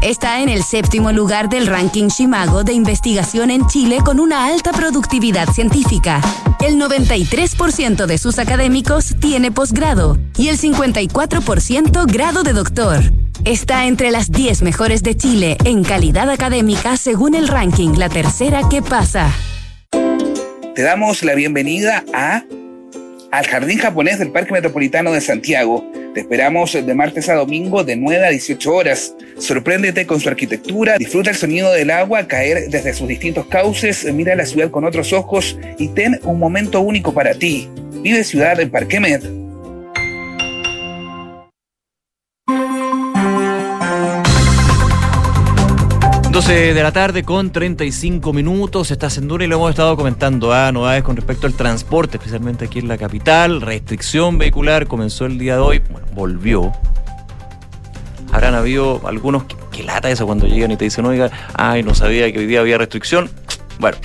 Está en el séptimo lugar del ranking Shimago de investigación en Chile con una alta productividad científica. El 93% de sus académicos tiene posgrado y el 54% grado de doctor. Está entre las 10 mejores de Chile en calidad académica según el ranking La Tercera que pasa. Te damos la bienvenida a al Jardín Japonés del Parque Metropolitano de Santiago. Te esperamos de martes a domingo de 9 a 18 horas. Sorpréndete con su arquitectura, disfruta el sonido del agua caer desde sus distintos cauces, mira la ciudad con otros ojos y ten un momento único para ti. Vive Ciudad en Parque de la tarde con 35 minutos, está en Duna y lo hemos estado comentando. Ah, novedades con respecto al transporte, especialmente aquí en la capital. Restricción vehicular comenzó el día de hoy, bueno, volvió. Habrán habido algunos que, que lata eso cuando llegan y te dicen, oiga, ay, no sabía que hoy día había restricción. Bueno,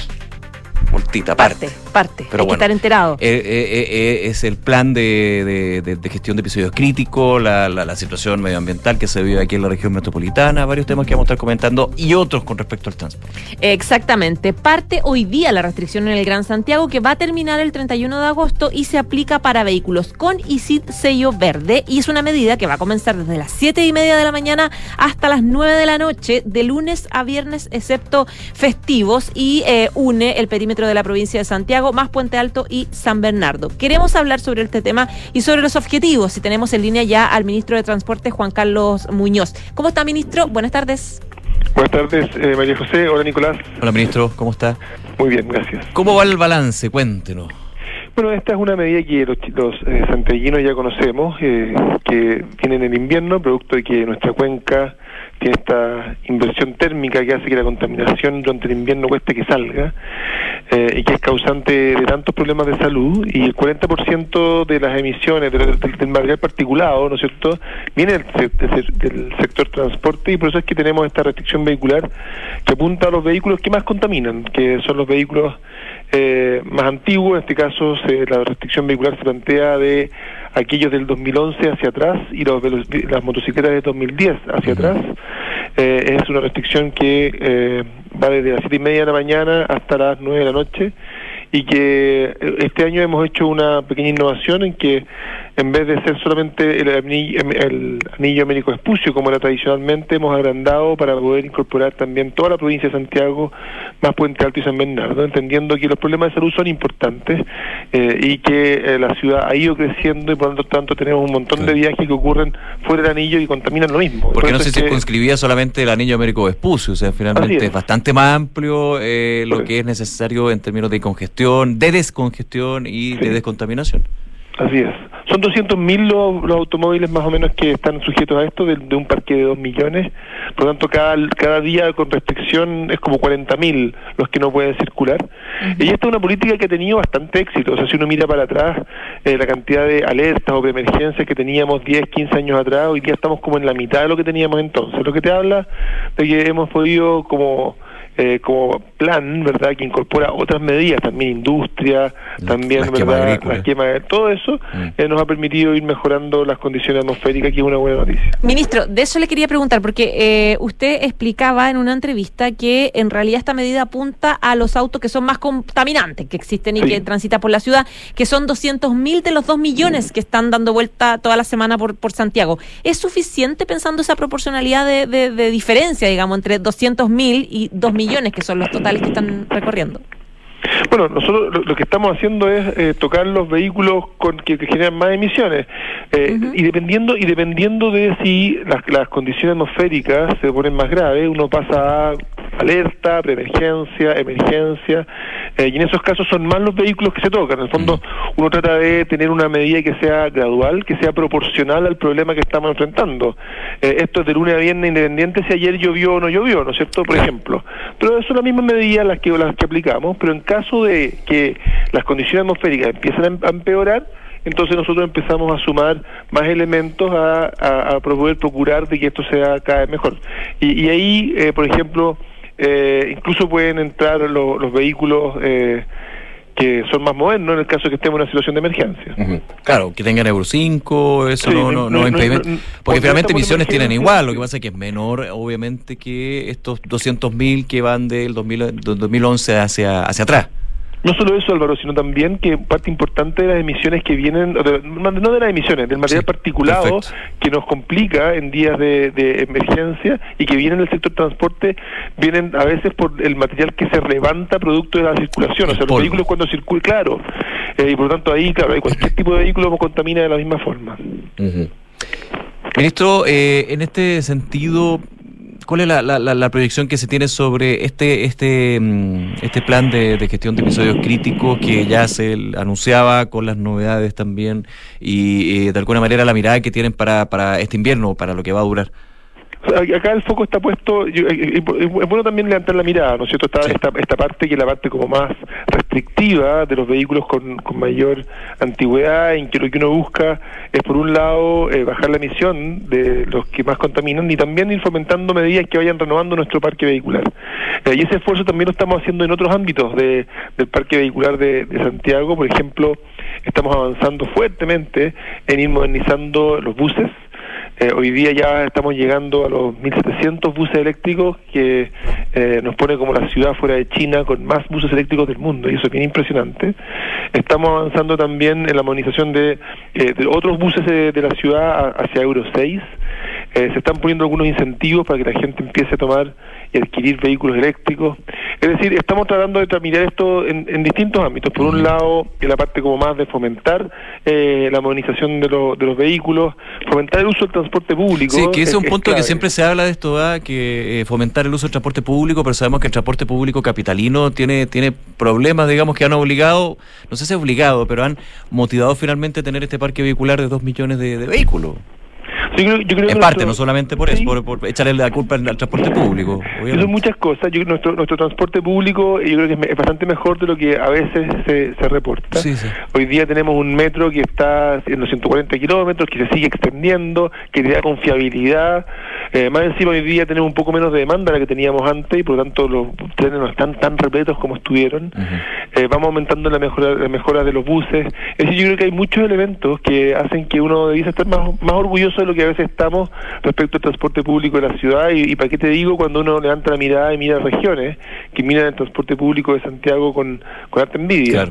multita, parte. Parte, Pero hay bueno, que estar enterado. Eh, eh, eh, es el plan de, de- de- de gestión de episodios críticos, la, la- la situación medioambiental que se vive aquí en la región metropolitana, varios temas que vamos a estar comentando y otros con respecto al transporte. Exactamente. Parte hoy día la restricción en el Gran Santiago que va a terminar el 31 de agosto y se aplica para vehículos con y sin sello verde. Y es una medida que va a comenzar desde las 7 y media de la mañana hasta las 9 de la noche, de lunes a viernes, excepto festivos, y une el perímetro de la provincia de Santiago más Puente Alto y San Bernardo. Queremos hablar sobre este tema y sobre los objetivos. Y tenemos en línea ya al ministro de Transporte, Juan Carlos Muñoz. ¿Cómo está, ministro? Buenas tardes. Buenas tardes, eh, María José. Hola, Nicolás. Hola, ministro, ¿cómo está? Muy bien, gracias. ¿Cómo va el balance? Cuéntenos. Bueno, esta es una medida que los, los eh, santiaguinos ya conocemos, eh, que viene en el invierno, producto de que nuestra cuenca tiene esta inversión térmica que hace que la contaminación durante el invierno cueste que salga eh, y que es causante de tantos problemas de salud y el 40% de las emisiones del, material particulado, ¿no es cierto?, viene del- del sector transporte y por eso es que tenemos esta restricción vehicular que apunta a los vehículos que más contaminan, que son los vehículos eh, más antiguos, en este caso se- la restricción vehicular se plantea de aquellos del 2011 hacia atrás y los, las motocicletas de 2010 hacia atrás. Eh, es una restricción que eh, va desde las siete y media de la mañana hasta las 9 de la noche y que eh, este año hemos hecho una pequeña innovación en que en vez de ser solamente el anillo, el anillo Américo Espucio como era tradicionalmente, hemos agrandado para poder incorporar también toda la provincia de Santiago, más Puente Alto y San Bernardo, entendiendo que los problemas de salud son importantes eh, y que eh, la ciudad ha ido creciendo y por lo tanto tenemos un montón de viajes que ocurren fuera del anillo y contaminan lo mismo. Porque Por no se es que- circunscribía solamente el anillo Américo Vespucio, o sea, finalmente es. bastante más amplio eh, lo que es necesario en términos de congestión, de descongestión y de descontaminación. Así es. Son 200.000 los, los automóviles más o menos que están sujetos a esto, de, de un parque de 2 millones. Por lo tanto, cada, cada día con restricción es como 40.000 los que no pueden circular. Y esta es una política que ha tenido bastante éxito. O sea, si uno mira para atrás, eh, la cantidad de alertas o de emergencias que teníamos 10, 15 años atrás, hoy día estamos como en la mitad de lo que teníamos entonces. Lo que te habla de que hemos podido como eh, como plan, ¿verdad? Que incorpora otras medidas, también industria, también, la ¿verdad? La quema de- todo eso eh, nos ha permitido ir mejorando las condiciones atmosféricas, que es una buena noticia. Ministro, de eso le quería preguntar, porque eh, usted explicaba en una entrevista que en realidad esta medida apunta a los autos que son más contaminantes que existen y Sí. que transitan por la ciudad, que son 200.000 de los 2 millones que están dando vuelta toda la semana por, por Santiago. ¿Es suficiente pensando esa proporcionalidad de, de- de diferencia, digamos, entre 200.000 y 2 millones, que son los totales que están recorriendo? Bueno, nosotros lo, lo que estamos haciendo es eh, tocar los vehículos con que, que generan más emisiones Eh, y dependiendo y dependiendo de si las, las condiciones atmosféricas se ponen más graves, uno pasa a alerta, preemergencia, emergencia eh, y en esos casos son más los vehículos que se tocan. En el fondo uno trata de tener una medida que sea gradual, que sea proporcional al problema que estamos enfrentando. Eh, esto es de lunes a viernes independiente si ayer llovió o no llovió, ¿no es cierto? Por ejemplo. Pero son las mismas medidas las que, las que aplicamos, pero en caso de que las condiciones atmosféricas empiecen a em- a empeorar, entonces nosotros empezamos a sumar más elementos a, a, a poder procurar de que esto sea cada vez mejor. Y, y ahí, eh, por ejemplo, eh, incluso pueden entrar lo- los vehículos eh, que son más modernos en el caso de que estemos en una situación de emergencia. Claro, que tengan Euro 5, eso Sí, no, no- no, no- Porque finalmente emisiones tienen igual, lo que pasa es que es menor, obviamente, que estos 200.000 que van del 2000 del 2011 hacia, hacia atrás. No solo eso, Álvaro, sino también que parte importante de las emisiones que vienen, de- no de las emisiones, del material particulado que nos complica en días de, de emergencia y que vienen del sector transporte, vienen a veces por el material que se levanta producto de la circulación, o sea, los vehículos cuando circulan, claro, eh, y por lo tanto ahí, claro, cualquier (laughs) tipo de vehículo contamina de la misma forma. Ministro, eh, en este sentido, ¿cuál es la, la- la- proyección que se tiene sobre este este mm, este plan de, de gestión de episodios críticos que ya se anunciaba con las novedades también y eh, de alguna manera la mirada que tienen para, para este invierno, para lo que va a durar? Acá el foco está puesto, yo- eh, eh, es bueno también levantar la mirada, ¿no es cierto? Está esta, esta parte que es la parte como más restrictiva de los vehículos con, con mayor antigüedad, en que lo que uno busca es por un lado eh, bajar la emisión de los que más contaminan y también ir fomentando medidas que vayan renovando nuestro parque vehicular. Eh, y ese esfuerzo también lo estamos haciendo en otros ámbitos de- del parque vehicular de, de Santiago, por ejemplo, estamos avanzando fuertemente en ir modernizando los buses. Eh, hoy día ya estamos llegando a los 1.700 buses eléctricos que eh, nos pone como la ciudad fuera de China con más buses eléctricos del mundo y eso es bien impresionante. Estamos avanzando también en la modernización de, eh, de otros buses de, de la ciudad hacia Euro 6. Eh, se están poniendo algunos incentivos para que la gente empiece a tomar y adquirir vehículos eléctricos. Es decir, estamos tratando de mirar esto en, en distintos ámbitos. Por un lado, en la parte como más de fomentar eh, la modernización de, lo- de los vehículos, fomentar el uso del transporte público. Sí, que ese es un punto que siempre se habla de esto, ¿ah? que eh, fomentar el uso del transporte público, pero sabemos que el transporte público capitalino tiene, tiene problemas, digamos, que han obligado, no sé si obligado, pero han motivado finalmente a tener este parque vehicular de dos millones de, de vehículos. Yo creo- yo creo que en parte, nuestro- no solamente por eso, por, por echarle la culpa al, al transporte público. obviamente. Son muchas cosas. Yo, nuestro, nuestro transporte público yo creo que es, bastante mejor de lo que a veces se, se reporta. Sí, sí. Hoy día tenemos un metro que está en los 140 kilómetros, que se sigue extendiendo, que te da confiabilidad. Eh, más encima hoy día tenemos un poco menos de demanda de la que teníamos antes y por lo tanto los trenes no están tan repletos como estuvieron. Eh, vamos aumentando la mejora, la mejora de los buses. Es decir, yo creo que hay muchos elementos que hacen que uno debiese estar más, más orgulloso de lo que a veces estamos respecto al transporte público de la ciudad. Y, para qué te digo cuando uno levanta la mirada y mira regiones que miran el transporte público de Santiago con, con envidia.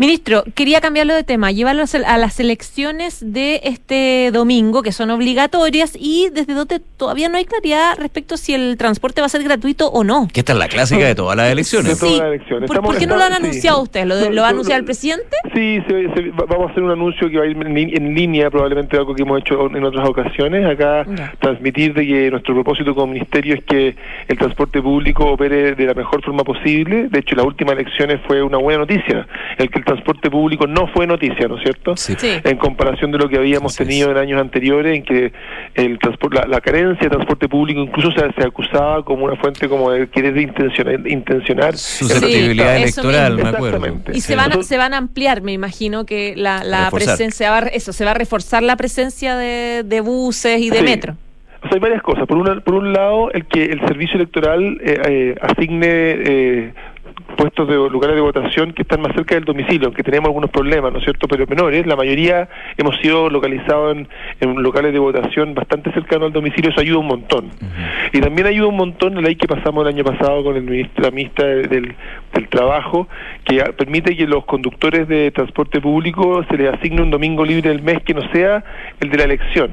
Ministro, quería cambiarlo de tema, llevarlo a las elecciones de este domingo, que son obligatorias, y desde donde todavía no hay claridad respecto a si el transporte va a ser gratuito o no. Que esta es la clásica de todas las elecciones. Sí. ¿Por, por qué no lo han sí. anunciado ustedes? ¿Lo, de- lo va a anunciar el presidente? Sí, se- se- va- vamos a hacer un anuncio que va a ir en línea, probablemente algo que hemos hecho en otras ocasiones. Acá transmitir de que nuestro propósito como ministerio es que el transporte público opere de la mejor forma posible. De hecho, las últimas elecciones fue una buena noticia, el que el transporte público no fue noticia, ¿no es cierto? Sí. En comparación de lo que habíamos tenido en años anteriores, en que el transpor- la, la carencia de transporte público incluso se, se acusaba como una fuente como de querer intencionar, intencionar Susceptibilidad electoral, me acuerdo. Exactamente. Y se van, a, se van a ampliar, me imagino que la, la presencia, va, a- eso, se va a reforzar la presencia de, de buses y de Sí. metro. O sea, hay varias cosas. Por, una, por un lado, el que el servicio electoral eh, eh, asigne eh, puestos de lugares de votación que están más cerca del domicilio, aunque tenemos algunos problemas, ¿no es cierto?, pero menores. La mayoría hemos sido localizados en, en locales de votación bastante cercanos al domicilio, eso ayuda un montón. Y también ayuda un montón la ley que pasamos el año pasado con el ministro, la ministra del, del- Trabajo, que permite que los conductores de transporte público se les asigne un domingo libre del mes que no sea el de la elección.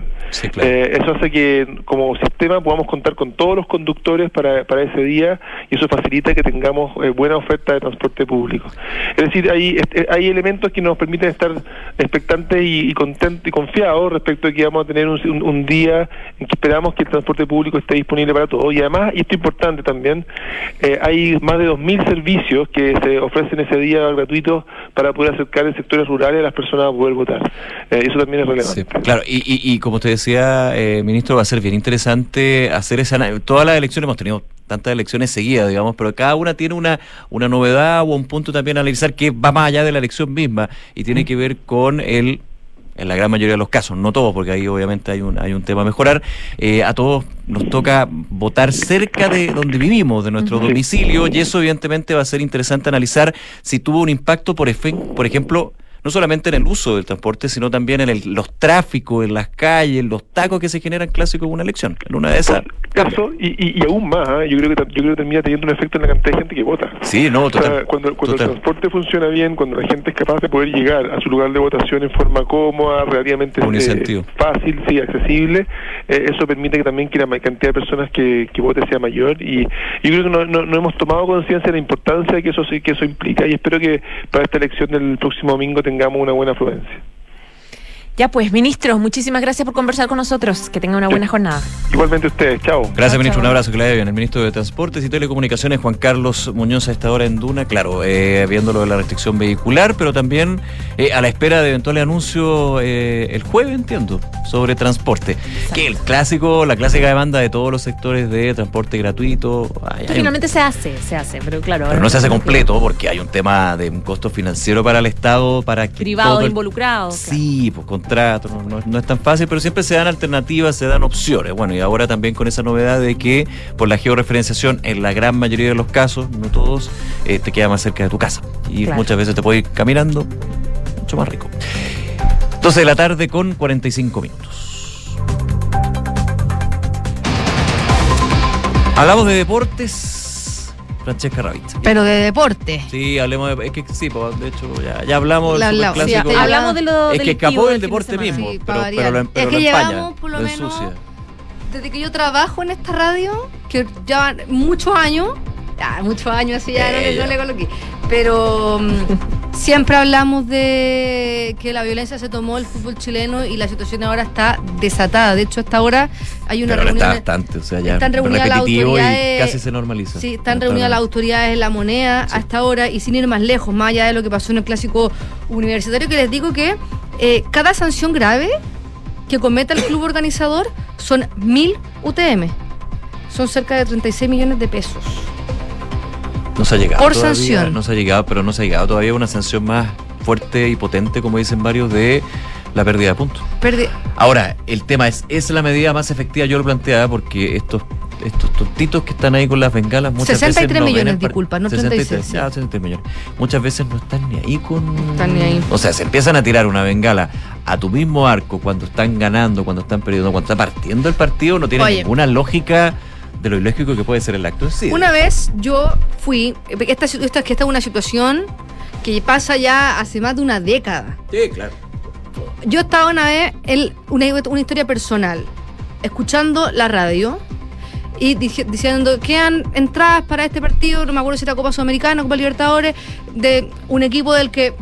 Eh, eso hace que como sistema podamos contar con todos los conductores para, para ese día y eso facilita que tengamos eh, buena oferta de transporte público. Es decir, hay, este, hay elementos que nos permiten estar expectantes y, y contentos y confiados respecto a que vamos a tener un, día en que esperamos que el transporte público esté disponible para todos. Y además, y esto es importante también, eh, hay más de 2.000 servicios que se ofrecen ese día gratuitos para poder acercar en sectores rurales a las personas a poder votar. Eh, eso también es relevante. Claro, y, y, como te decía, eh, ministro, va a ser bien interesante hacer esa... Todas las elecciones hemos tenido tantas elecciones seguidas, digamos, pero cada una tiene una, una novedad o un punto también a analizar que va más allá de la elección misma y tiene que ver con el en la gran mayoría de los casos, no todos, porque ahí obviamente hay un, hay un tema a mejorar, eh, a todos nos toca votar cerca de donde vivimos, de nuestro domicilio, y eso evidentemente va a ser interesante analizar si tuvo un impacto, por, por ejemplo, no solamente en el uso del transporte, sino también en el- los tráficos, en las calles, los tacos que se generan clásicos en una elección. En una de esas. Eso, y, y, y aún más, ¿ah? yo creo que yo creo que termina teniendo un efecto en la cantidad de gente que vota. Sí, no, O sea, total. cuando cuando total. el transporte funciona bien, cuando la gente es capaz de poder llegar a su lugar de votación en forma cómoda, relativamente eh, fácil, sí, accesible, eh, eso permite que también que la cantidad de personas que, que vote sea mayor y yo creo que no, no, no hemos tomado conciencia de la importancia que eso que eso implica y espero que para esta elección del próximo domingo tengamos una buena afluencia. Ya pues, ministros, muchísimas gracias por conversar con nosotros. Que tengan una buena jornada. Igualmente ustedes, chao. Gracias, ministro. Un abrazo, que le bien. El ministro de Transportes y Telecomunicaciones, Juan Carlos Muñoz, a esta hora en Duna, claro, eh, viendo lo de la restricción vehicular, pero también eh, a la espera de eventual anuncio eh, el jueves, entiendo, sobre transporte. Que el clásico, la clásica demanda de todos los sectores de transporte gratuito. Ay, un- finalmente se hace, se hace, pero claro. pero no se hace completo porque hay un tema de un costo financiero para el Estado, para que Privados todo el- involucrados. Sí, pues contratos, no, no- no es tan fácil, pero siempre se dan alternativas, se dan opciones. Bueno, y ahora también con esa novedad de que por la georreferenciación, en la gran mayoría de los casos, no todos, eh, te queda más cerca de tu casa. Y Claro. muchas veces te puedes ir caminando, mucho más rico. 12 de la tarde con 45 minutos. Hablamos de deportes. Francesca Ravizza. Pero de deporte. Sí, hablemos de. Es que sí, pues, de hecho, ya, ya hablamos La del hablamos. superclásico. Sí, hablamos de lo Es que escapó del deporte mismo, Sí, pero, pero, lo, pero Es que lo empaña, llevamos, por lo lo menos. Desde que yo trabajo en esta radio, que ya muchos años, ya, muchos años así ya no, le- no le coloqué, pero mm, siempre hablamos de que la violencia se tomó el fútbol chileno y la situación ahora está desatada. De hecho, hasta ahora hay una Pero ahora está reunión. bastante, o sea, ya están reunidas las y autoridades- casi se normaliza. Sí, están reunidas las autoridades de la moneda hasta ahora y sin ir más lejos, más allá de lo que pasó en el clásico universitario, que les digo que eh, cada sanción grave que cometa el club organizador son mil UTM. Son cerca de 36 millones de pesos. No se ha llegado. Por todavía, sanción. No se ha llegado, pero no se ha llegado todavía una sanción más fuerte y potente, como dicen varios, de la pérdida de puntos. Perdi- Ahora, el tema es, ¿es la medida más efectiva? Yo lo planteaba porque estos estos tontitos que están ahí con las bengalas muchas 63 veces no millones, disculpa, no 63, 36, ya, 63 millones. Muchas veces no están ni ahí con... Están ni ahí. O sea, se empiezan a tirar una bengala a tu mismo arco cuando están ganando, cuando están perdiendo, cuando está partiendo el partido, no tiene Oye. ninguna lógica de lo ilógico que puede ser el acto en sí. Una vez yo fui, esta, esta, esta es una situación que pasa ya hace más de una década. Sí, claro. Yo estaba una vez, en una, una historia personal, escuchando la radio y dije- diciendo que han entradas para este partido, no me acuerdo si era Copa Sudamericana, Copa Libertadores, de un equipo del que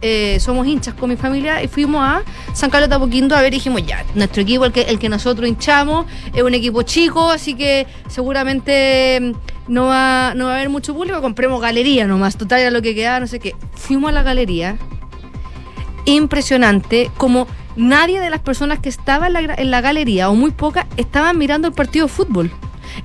eh, somos hinchas con mi familia y fuimos a San Carlos de a ver y dijimos, ya, nuestro equipo, el que, el que nosotros hinchamos, es un equipo chico, así que seguramente mm, no va, no va a haber mucho público, compremos galería nomás, total era lo que quedaba, no sé qué. Fuimos a la galería impresionante como nadie de las personas que estaban en la, en la galería, o muy pocas, estaban mirando el partido de fútbol.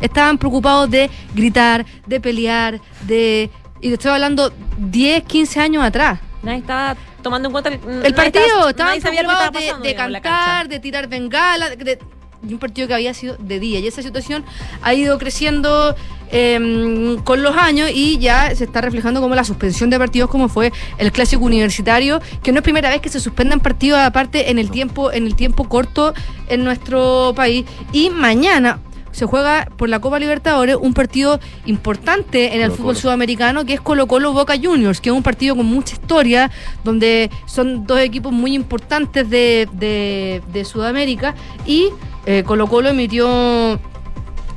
Estaban preocupados de gritar, de pelear, de... Y te estoy hablando 10, 15 años atrás. Nadie estaba tomando en cuenta el, El partido, estaban nadie sabía lo que preocupados estaba de, pasando, de digamos, en la cantar, de tirar bengala, de, de- y un partido que había sido de día. Y esa situación ha ido creciendo eh, con los años y ya se está reflejando como la suspensión de partidos como fue el clásico universitario, que no es primera vez que se suspendan partidos aparte en el tiempo, en el tiempo corto en nuestro país. Y mañana se juega por la Copa Libertadores un partido importante en el fútbol sudamericano que es Colo Colo Boca Juniors, que es un partido con mucha historia, donde son dos equipos muy importantes de, de- de Sudamérica y eh, Colo Colo emitió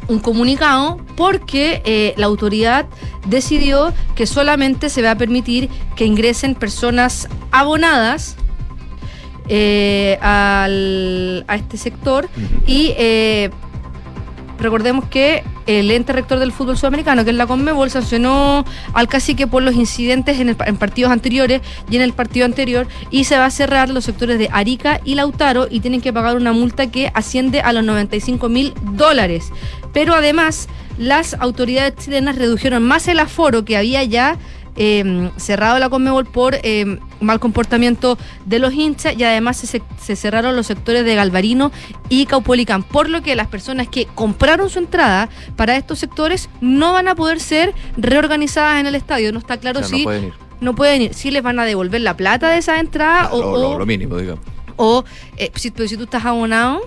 un comunicado porque eh, la autoridad decidió que solamente se va a permitir que ingresen personas abonadas eh, al- a este sector y eh, recordemos que el ente rector del fútbol sudamericano, que es la Conmebol, sancionó al cacique por los incidentes en, en partidos anteriores y en el partido anterior y se va a cerrar los sectores de Arica y Lautaro y tienen que pagar una multa que asciende a los 95 mil dólares. Pero además, las autoridades chilenas redujeron más el aforo que había ya eh, cerrado la Conmebol por eh, mal comportamiento de los hinchas y además se, cerraron los sectores de Galvarino y Caupolicán, por lo que las personas que compraron su entrada para estos sectores no van a poder ser reorganizadas en el estadio. No está claro O sea, no si pueden ir. no pueden ir, si les van a devolver la plata de esa entrada o, Lo, lo- o- lo mínimo, digamos. o, eh, si, pero si tú estás abonado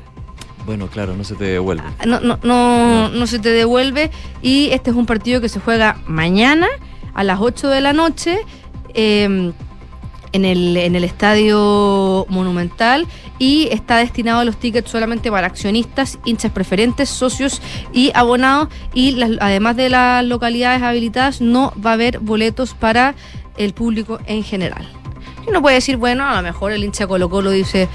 Bueno, claro, no se te devuelve. no, no, no, no se te devuelve. Y este es un partido que se juega mañana a las 8 de la noche eh, en, el, en el Estadio Monumental y está destinado a los tickets solamente para accionistas, hinchas preferentes, socios y abonados. Y además de las localidades habilitadas, no va a haber boletos para el público en general. Y uno puede decir, bueno, a lo mejor el hincha Colo Colo dice,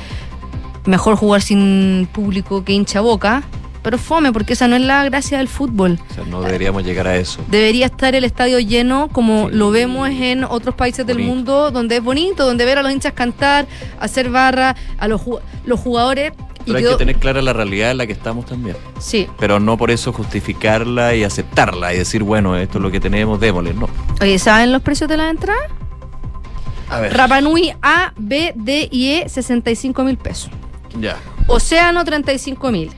mejor jugar sin público que hincha boca, pero fome, porque esa no es la gracia del fútbol. O sea, no deberíamos llegar a eso. Debería estar el estadio lleno como lo vemos en otros países del mundo, donde es bonito, donde ver a los hinchas cantar, hacer barra, a los, los jugadores. y Pero hay quedó- que tener clara la realidad en la que estamos también. Sí. Pero no por eso justificarla y aceptarla y decir, bueno, esto es lo que tenemos, démosle. No. Oye, ¿saben los precios de la entrada? A ver. Rapanui A, B, D y E, 65 mil pesos. Ya. Océano, 35 mil.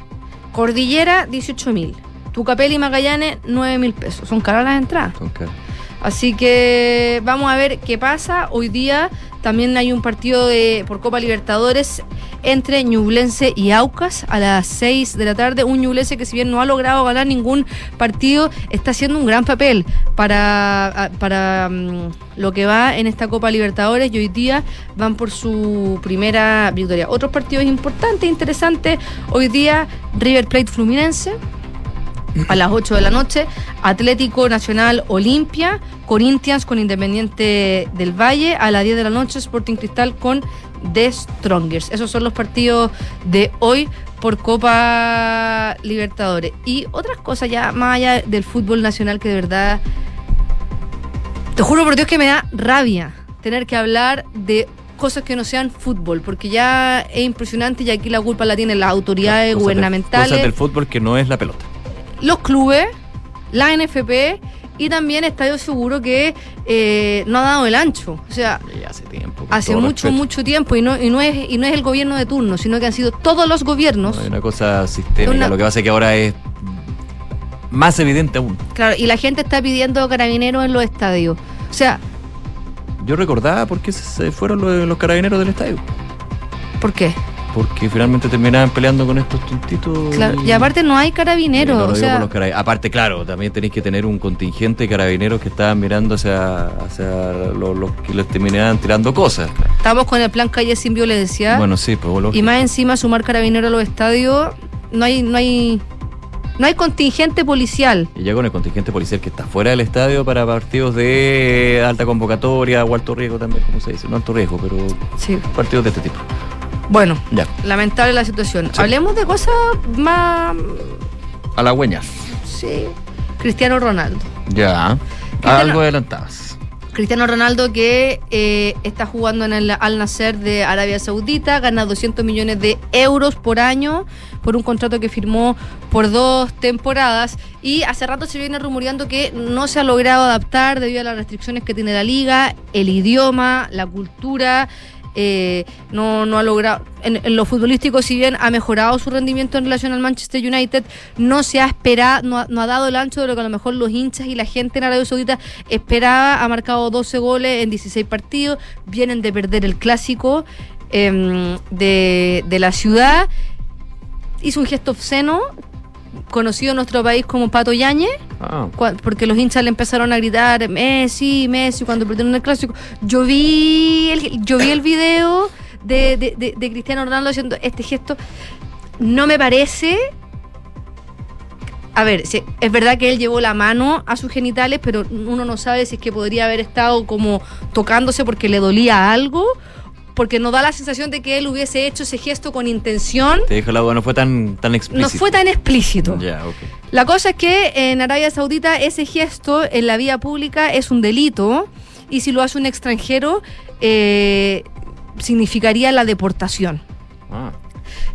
Cordillera, 18 mil. Tucapel y Magallanes, 9 mil pesos. Son caras las entradas. Son caras. Así que vamos a ver qué pasa. Hoy día también hay un partido de, por Copa Libertadores entre Ñublense y Aucas a las 6 de la tarde. Un Ñublense que si bien no ha logrado ganar ningún partido, está haciendo un gran papel para, para mm, lo que va en esta Copa Libertadores y hoy día van por su primera victoria. Otros partidos importantes, interesantes. Hoy día River Plate Fluminense a las 8 de la noche, Atlético Nacional Olimpia, Corinthians con Independiente del Valle, a las 10 de la noche, Sporting Cristal con The Strongers. Esos son los partidos de hoy por Copa Libertadores. Y otras cosas ya más allá del fútbol nacional que de verdad, te juro por Dios que me da rabia tener que hablar de cosas que no sean fútbol, porque ya es impresionante y aquí la culpa la tienen las autoridades Cosas del- gubernamentales Cosas del fútbol que no es la pelota. Los clubes, la NFP y también Estadio Seguro que eh, no ha dado el ancho. O sea, hace tiempo. mucho, respeto. mucho tiempo y no, y no es y no es el gobierno de turno, sino que han sido todos los gobiernos. Hay una cosa sistémica. Una- Lo que pasa es que ahora es más evidente aún. Claro, y la gente está pidiendo carabineros en los estadios. O sea, Yo recordaba por qué se- se fueron los, los carabineros del estadio. ¿por qué? Porque finalmente terminaban peleando con estos tontitos. Claro, y aparte no hay carabineros. No lo o digo sea, por los carab- Aparte, claro, también tenéis que tener un contingente de carabineros que estaban mirando hacia, hacia los, los que les terminaban tirando cosas. estamos con el plan calle sin violencia. Bueno, sí, pues lo- y más encima sumar carabineros a los estadios, no hay, no hay, no hay contingente policial. Y ya con el contingente policial que está fuera del estadio para partidos de alta convocatoria o alto riesgo también, como se dice. No alto riesgo, pero Sí. partidos de este tipo. Bueno, Ya. lamentable la situación. Hablemos de cosas más. Halagüeñas. Sí. Cristiano Ronaldo. Ya. Cristiano- Algo adelantabas. Cristiano Ronaldo que eh, está jugando en el Al Nasser de Arabia Saudita, gana 200 millones de euros por año por un contrato que firmó por dos temporadas y hace rato se viene rumoreando que no se ha logrado adaptar debido a las restricciones que tiene la liga, el idioma, la cultura. Eh, no, no ha logrado, en, lo futbolístico, si bien ha mejorado su rendimiento en relación al Manchester United, no se ha esperado, no ha, no ha dado el ancho de lo que a lo mejor los hinchas y la gente en Arabia Saudita esperaba. Ha marcado 12 goles en 16 partidos, vienen de perder el clásico em, de, de la ciudad. Hizo un gesto obsceno, conocido en nuestro país como Pato Yañez Ah. porque los hinchas le empezaron a gritar Messi, Messi cuando perdieron el clásico. Yo vi el, yo vi el video de, de- de- de Cristiano Ronaldo haciendo este gesto. No me parece. A ver, si- es verdad que él llevó la mano a sus genitales, pero uno no sabe si es que podría haber estado como tocándose porque le dolía algo, porque no da la sensación de que él hubiese hecho ese gesto con intención. Te dejo la duda, no fue tan, tan explícito. No fue tan explícito. Ya, ok. La cosa es que en Arabia Saudita ese gesto en la vía pública es un delito y si lo hace un extranjero eh, significaría la deportación. Ah.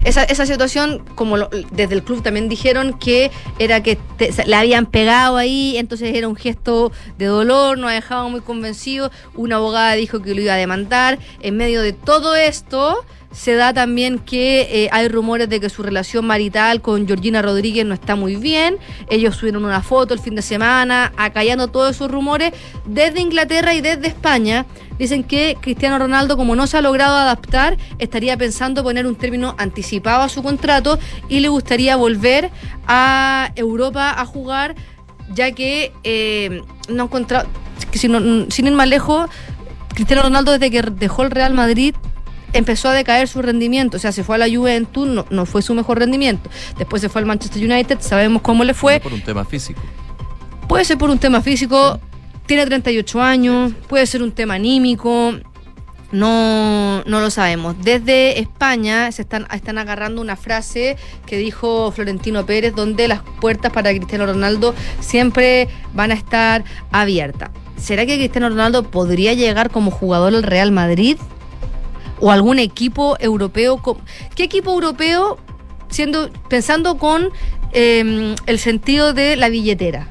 Esa, esa situación, como lo- desde el club también dijeron que era que te- le habían pegado ahí, entonces era un gesto de dolor, no ha dejado muy convencido. Una abogada dijo que lo iba a demandar. En medio de todo esto, se da también que eh, hay rumores de que su relación marital con Georgina Rodríguez no está muy bien. Ellos subieron una foto el fin de semana, acallando todos esos rumores. Desde Inglaterra y desde España dicen que Cristiano Ronaldo, como no se ha logrado adaptar, estaría pensando poner un término anticipado a su contrato y le gustaría volver a Europa a jugar, ya que eh, no encontrado, que si no- sin ir más lejos, Cristiano Ronaldo desde que dejó el Real Madrid empezó a decaer su rendimiento, o sea, se fue a la Juventus, no, no fue su mejor rendimiento. Después se fue al Manchester United, sabemos cómo le fue. Por un tema físico. Puede ser por un tema físico, tiene 38 años, puede ser un tema anímico. No, no lo sabemos. Desde España se están, están agarrando una frase que dijo Florentino Pérez, donde las puertas para Cristiano Ronaldo siempre van a estar abiertas. ¿Será que Cristiano Ronaldo podría llegar como jugador al Real Madrid? ¿O algún equipo europeo? ¿Qué equipo europeo, siendo, pensando con eh, el sentido de la billetera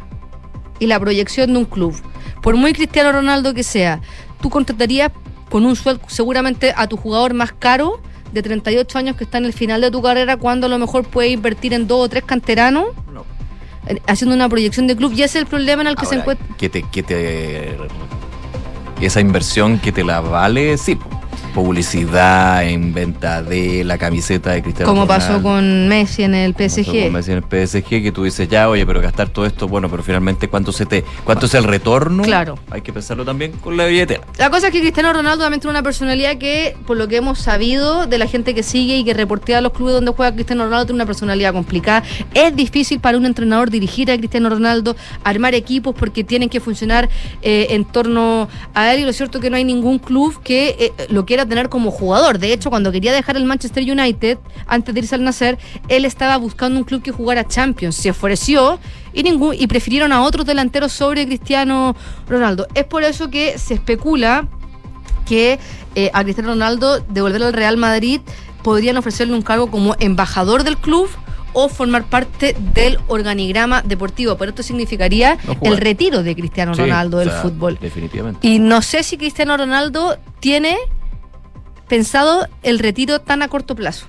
y la proyección de un club? Por muy Cristiano Ronaldo que sea, tú contratarías con un sueldo seguramente a tu jugador más caro de 38 años que está en el final de tu carrera cuando a lo mejor puede invertir en dos o tres canteranos eh, haciendo una proyección de club y ese es el problema en el que se encuentra que te, que te esa inversión que te la vale, sí. Publicidad en venta de la camiseta de Cristiano como pasó con Messi en el PSG con Messi en el PSG que tú dices ya, oye, pero gastar todo esto, bueno, pero finalmente cuánto se te, cuánto es el retorno. Claro. Hay que pensarlo también con la billetera. La cosa es que Cristiano Ronaldo también tiene una personalidad que, por lo que hemos sabido de la gente que sigue y que reportea a los clubes donde juega Cristiano Ronaldo, tiene una personalidad complicada. Es difícil para un entrenador dirigir a Cristiano Ronaldo, armar equipos porque tienen que funcionar eh, en torno a él. Y lo cierto es que no hay ningún club que eh, lo quiera tener como jugador. De hecho, cuando quería dejar el Manchester United, antes de irse al nacer, él estaba buscando un club que jugara Champions. Se ofreció y ningún y prefirieron a otros delanteros sobre Cristiano Ronaldo. Es por eso que se especula que eh, a Cristiano Ronaldo devolverlo al Real Madrid podrían ofrecerle un cargo como embajador del club o formar parte del organigrama deportivo, pero esto significaría No el retiro de Cristiano Sí, Ronaldo o del sea, fútbol. Definitivamente. Y no sé si Cristiano Ronaldo tiene pensado el retiro tan a corto plazo.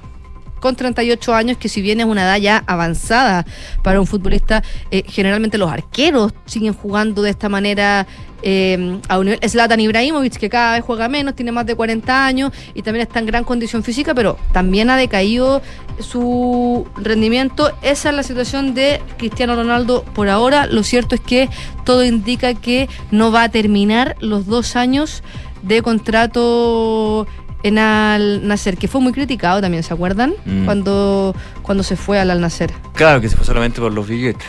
Con 38 años, que si bien es una edad ya avanzada para un futbolista, eh, generalmente los arqueros siguen jugando de esta manera eh, a un nivel. Zlatan Ibrahimovic, que cada vez juega menos, tiene más de 40 años y también está en gran condición física, pero también ha decaído su rendimiento. Esa es la situación de Cristiano Ronaldo por ahora. Lo cierto es que todo indica que no va a terminar los dos años de contrato en Al Nacer, que fue muy criticado también, ¿se acuerdan? Mm. Cuando, cuando se fue al Al Nacer. Claro que se fue solamente por los billetes,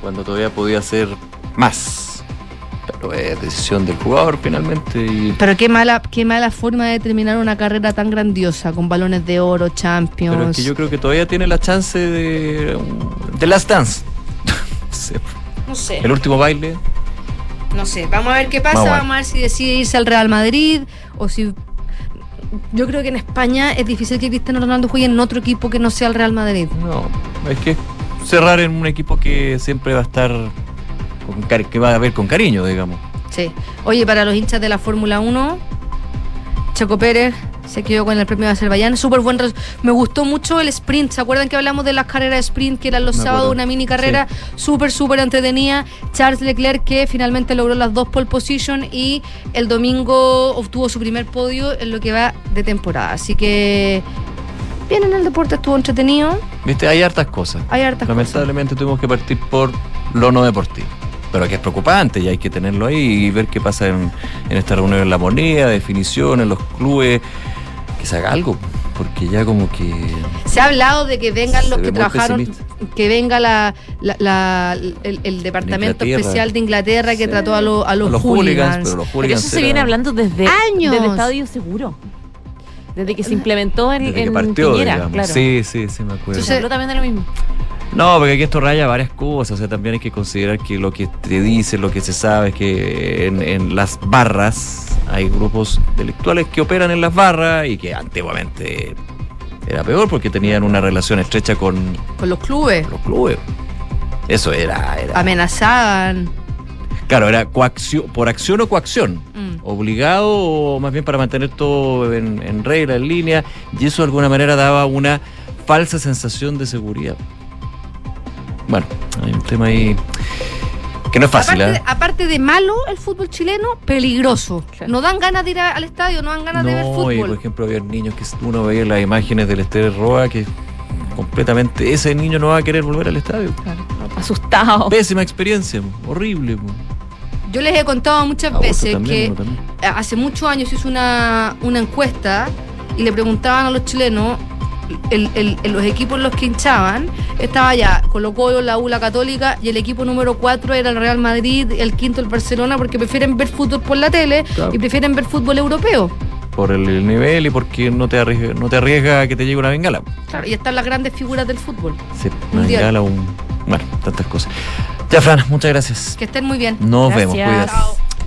cuando todavía podía hacer más. Pero es decisión del jugador finalmente y Pero qué mala, qué mala forma de terminar una carrera tan grandiosa, con balones de oro, Champions. Pero es que yo creo que todavía tiene la chance de. de Last Dance. (laughs) No sé. No sé. El último baile. No sé, vamos a ver qué pasa, Vamos a ver. vamos a ver si decide irse al Real Madrid o si... Yo creo que en España es difícil que Cristiano Ronaldo juegue en otro equipo que no sea el Real Madrid. No, es que cerrar en un equipo que siempre va a estar. con cari- que va a ver con cariño, digamos. Sí. Oye, para los hinchas de la Fórmula 1, Checo Pérez se quedó con el premio de Azerbaiyán. Súper buen Me gustó mucho el sprint. ¿Se acuerdan que hablamos de las carreras de sprint que eran los Me sábados? acuerdo. Una mini carrera súper, súper entretenida. Charles Leclerc que finalmente logró las dos pole position y el domingo obtuvo su primer podio en lo que va de temporada. Así que bien en el deporte, estuvo entretenido. Viste, hay hartas cosas. Hay hartas Lamentablemente tuvimos que partir por lo no deportivo. Pero que es preocupante y hay que tenerlo ahí y ver qué pasa en, en esta reunión en la moneda, definición, en los clubes, que se haga algo. Porque ya como que. Se ha hablado de que vengan los que trabajaron, pesimista. que venga la, la- la- el, el departamento Inglaterra. especial de Inglaterra que trató a, lo- a los, A los hooligans. hooligans, pero los Pero hooligans eso se viene hablando desde Años. Desde Estadio Seguro. Desde que se implementó en, Desde que en partió, Piñera, digamos. claro. Sí, sí, sí, me acuerdo. Se habló también de lo mismo. No, porque aquí esto raya varias cosas. O sea, también hay que considerar que lo que te dice, lo que se sabe es que en, en las barras hay grupos delictuales que operan en las barras y que antiguamente era peor porque tenían una relación estrecha con Con los clubes. los clubes. Eso era, era Amenazaban. claro, era coacción, por acción o coacción. Mm. Obligado o más bien para mantener todo en, en regla, en línea. Y eso de alguna manera daba una falsa sensación de seguridad. Bueno, hay un tema ahí que no es fácil, aparte, ¿eh? aparte de malo el fútbol chileno, peligroso. No dan ganas de ir a- al estadio, no dan ganas de ver No, y por fútbol. ejemplo había niños que uno veía las imágenes del Estadio Roa que completamente ese niño no va a querer volver al estadio. Asustado. Pésima experiencia, horrible. Yo les he contado muchas A veces también, que hace muchos años se hizo una, una encuesta y le preguntaban a los chilenos el- los equipos en los que hinchaban. Estaba ya Colo Colo, la U, la Católica y el equipo número 4 era el Real Madrid, el quinto el Barcelona porque prefieren ver fútbol por la tele Claro. y prefieren ver fútbol europeo. por el nivel y porque no te arriesga, no te arriesga a que te llegue una bengala. Claro, y están las grandes figuras del fútbol. Sí, una bengala, un. Bueno, tantas cosas. Ya, Fran, muchas gracias. Que estén muy bien. Nos Gracias. vemos, cuídate.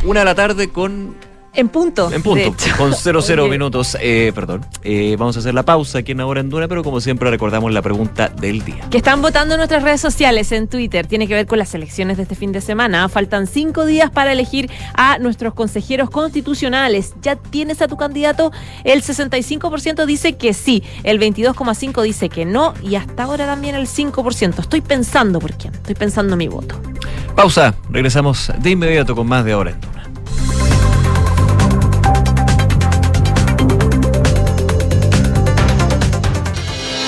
Una de la tarde con En punto. En punto, con 00 Oye, minutos. Eh, perdón. Eh, vamos a hacer la pausa aquí en Ahora en Duna, pero como siempre recordamos la pregunta del día. Que están votando en nuestras redes sociales, en Twitter. Tiene que ver con las elecciones de este fin de semana. Faltan cinco días para elegir a nuestros consejeros constitucionales. ¿Ya tienes a tu candidato? El 65% dice que sí, el 22,5% dice que no y hasta ahora también el 5%. Estoy pensando por quién. Estoy pensando mi voto. Pausa. Regresamos de inmediato con más de Ahora en Duna.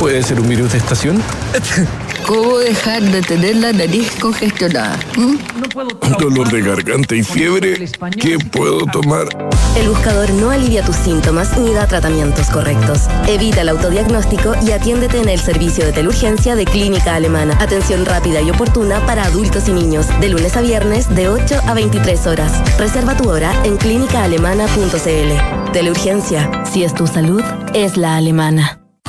¿puede ser un virus de estación? ¿Cómo dejar de tener la nariz congestionada? ¿Mm? Dolor de garganta y fiebre. ¿Qué puedo tomar? El buscador no alivia tus síntomas ni da tratamientos correctos. Evita el autodiagnóstico y atiéndete en el servicio de teleurgencia de Clínica Alemana. Atención rápida y oportuna para adultos y niños, de lunes a viernes de 8 a 23 horas. Reserva tu hora en clínicaalemana.cl. Teleurgencia, si es tu salud, es la alemana.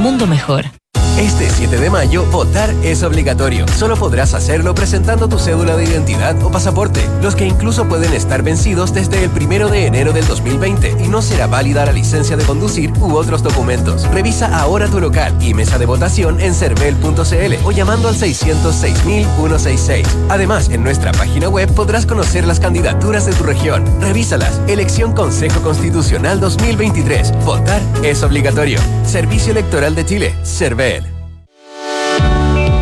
mundo mejor. Este 7 de mayo, votar es obligatorio. Solo podrás hacerlo presentando tu cédula de identidad o pasaporte, los que incluso pueden estar vencidos desde el 1 de enero del 2020 y no será válida la licencia de conducir u otros documentos. Revisa ahora tu local y mesa de votación en cervel.cl o llamando al 606.166. Además, en nuestra página web podrás conocer las candidaturas de tu región. Revísalas. Elección Consejo Constitucional 2023. Votar es obligatorio. Servicio Electoral de Chile. Cervel.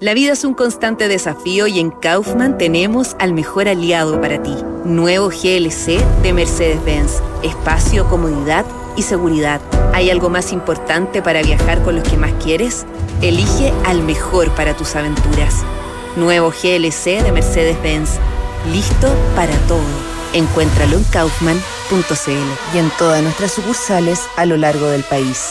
La vida es un constante desafío y en Kaufman tenemos al mejor aliado para ti. Nuevo GLC de Mercedes-Benz. Espacio, comodidad y seguridad. ¿Hay algo más importante para viajar con los que más quieres? Elige al mejor para tus aventuras. Nuevo GLC de Mercedes-Benz. Listo para todo. Encuéntralo en kaufman.cl y en todas nuestras sucursales a lo largo del país.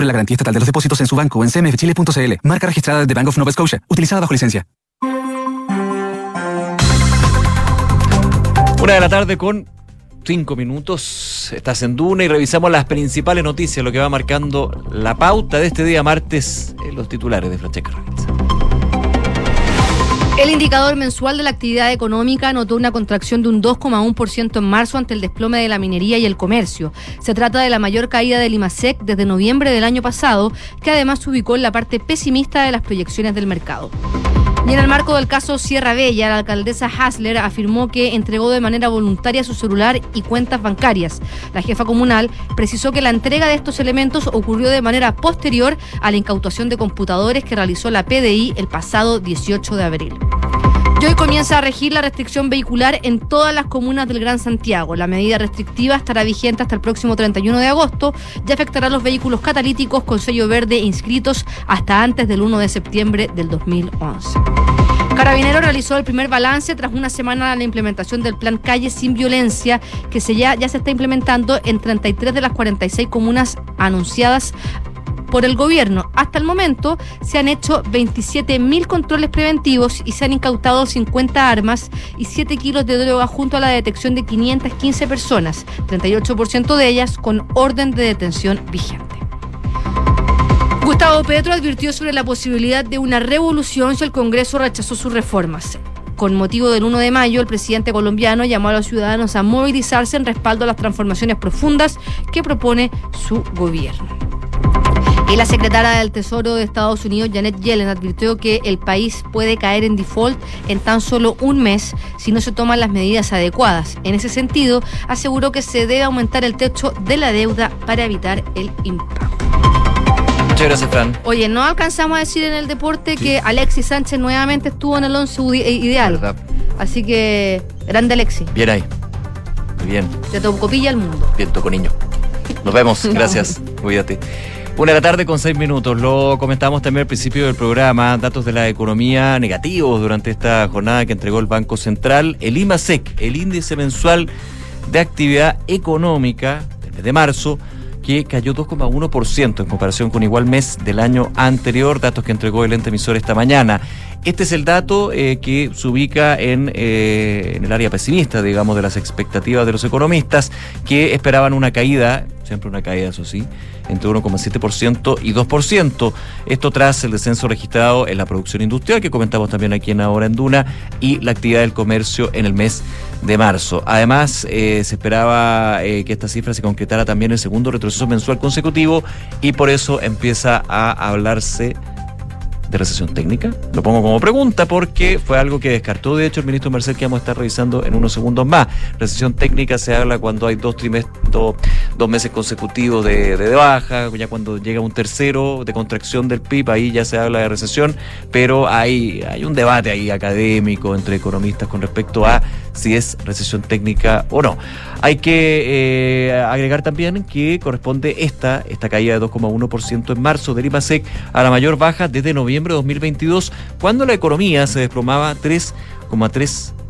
la garantía estatal de los depósitos en su banco en cmfchile.cl. Marca registrada de Bank of Nova Scotia, utilizada bajo licencia. Una de la tarde con cinco minutos. Estás en Duna y revisamos las principales noticias, lo que va marcando la pauta de este día martes en los titulares de Francesca Ravizza. El indicador mensual de la actividad económica notó una contracción de un 2,1% en marzo ante el desplome de la minería y el comercio. Se trata de la mayor caída del IMASEC desde noviembre del año pasado, que además se ubicó en la parte pesimista de las proyecciones del mercado. Y en el marco del caso Sierra Bella, la alcaldesa Hasler afirmó que entregó de manera voluntaria su celular y cuentas bancarias. La jefa comunal precisó que la entrega de estos elementos ocurrió de manera posterior a la incautación de computadores que realizó la PDI el pasado 18 de abril. Y hoy comienza a regir la restricción vehicular en todas las comunas del Gran Santiago. La medida restrictiva estará vigente hasta el próximo 31 de agosto y afectará a los vehículos catalíticos con sello verde inscritos hasta antes del 1 de septiembre del 2011. Carabinero realizó el primer balance tras una semana de la implementación del plan Calle sin Violencia, que se ya, ya se está implementando en 33 de las 46 comunas anunciadas por el gobierno. Hasta el momento se han hecho 27.000 controles preventivos y se han incautado 50 armas y 7 kilos de droga junto a la detección de 515 personas, 38% de ellas con orden de detención vigente. Gustavo Petro advirtió sobre la posibilidad de una revolución si el Congreso rechazó sus reformas. Con motivo del 1 de mayo, el presidente colombiano llamó a los ciudadanos a movilizarse en respaldo a las transformaciones profundas que propone su gobierno. Y la secretaria del Tesoro de Estados Unidos, Janet Yellen, advirtió que el país puede caer en default en tan solo un mes si no se toman las medidas adecuadas. En ese sentido, aseguró que se debe aumentar el techo de la deuda para evitar el impago. Muchas gracias, Fran. Oye, no alcanzamos a decir en el deporte que Alexis Sánchez nuevamente estuvo en el 11 ideal. Verdad. Así que, grande Alexis. Bien ahí. Muy bien. Te tocó pilla al mundo. Bien, toco niño. Nos vemos. (laughs) Gracias. Cuídate. Una tarde con seis minutos. Lo comentamos también al principio del programa. Datos de la economía negativos durante esta jornada que entregó el Banco Central. El IMASEC, el índice mensual de actividad económica del mes de marzo, que cayó 2,1% en comparación con igual mes del año anterior. Datos que entregó el ente emisor esta mañana. Este es el dato eh, que se ubica en, eh, en el área pesimista, digamos, de las expectativas de los economistas, que esperaban una caída, siempre una caída, eso sí, entre 1,7% y 2%. Esto tras el descenso registrado en la producción industrial, que comentamos también aquí en Ahora en Duna, y la actividad del comercio en el mes de marzo. Además, eh, se esperaba que esta cifra se concretara también el segundo retroceso mensual consecutivo, y por eso empieza a hablarse de recesión técnica? Lo pongo como pregunta porque fue algo que descartó, de hecho, el ministro Marcel, que vamos a estar revisando en unos segundos más. Recesión técnica se habla cuando hay dos trimestres, dos meses consecutivos de, de, baja, ya cuando llega un tercero de contracción del PIB, ahí ya se habla de recesión, pero hay, hay un debate ahí académico entre economistas con respecto a si es recesión técnica o no. Hay que eh, agregar también que corresponde esta, esta caída de 2,1% en marzo del IMASEC a la mayor baja desde noviembre de 2022, cuando la economía se desplomaba 3,3%.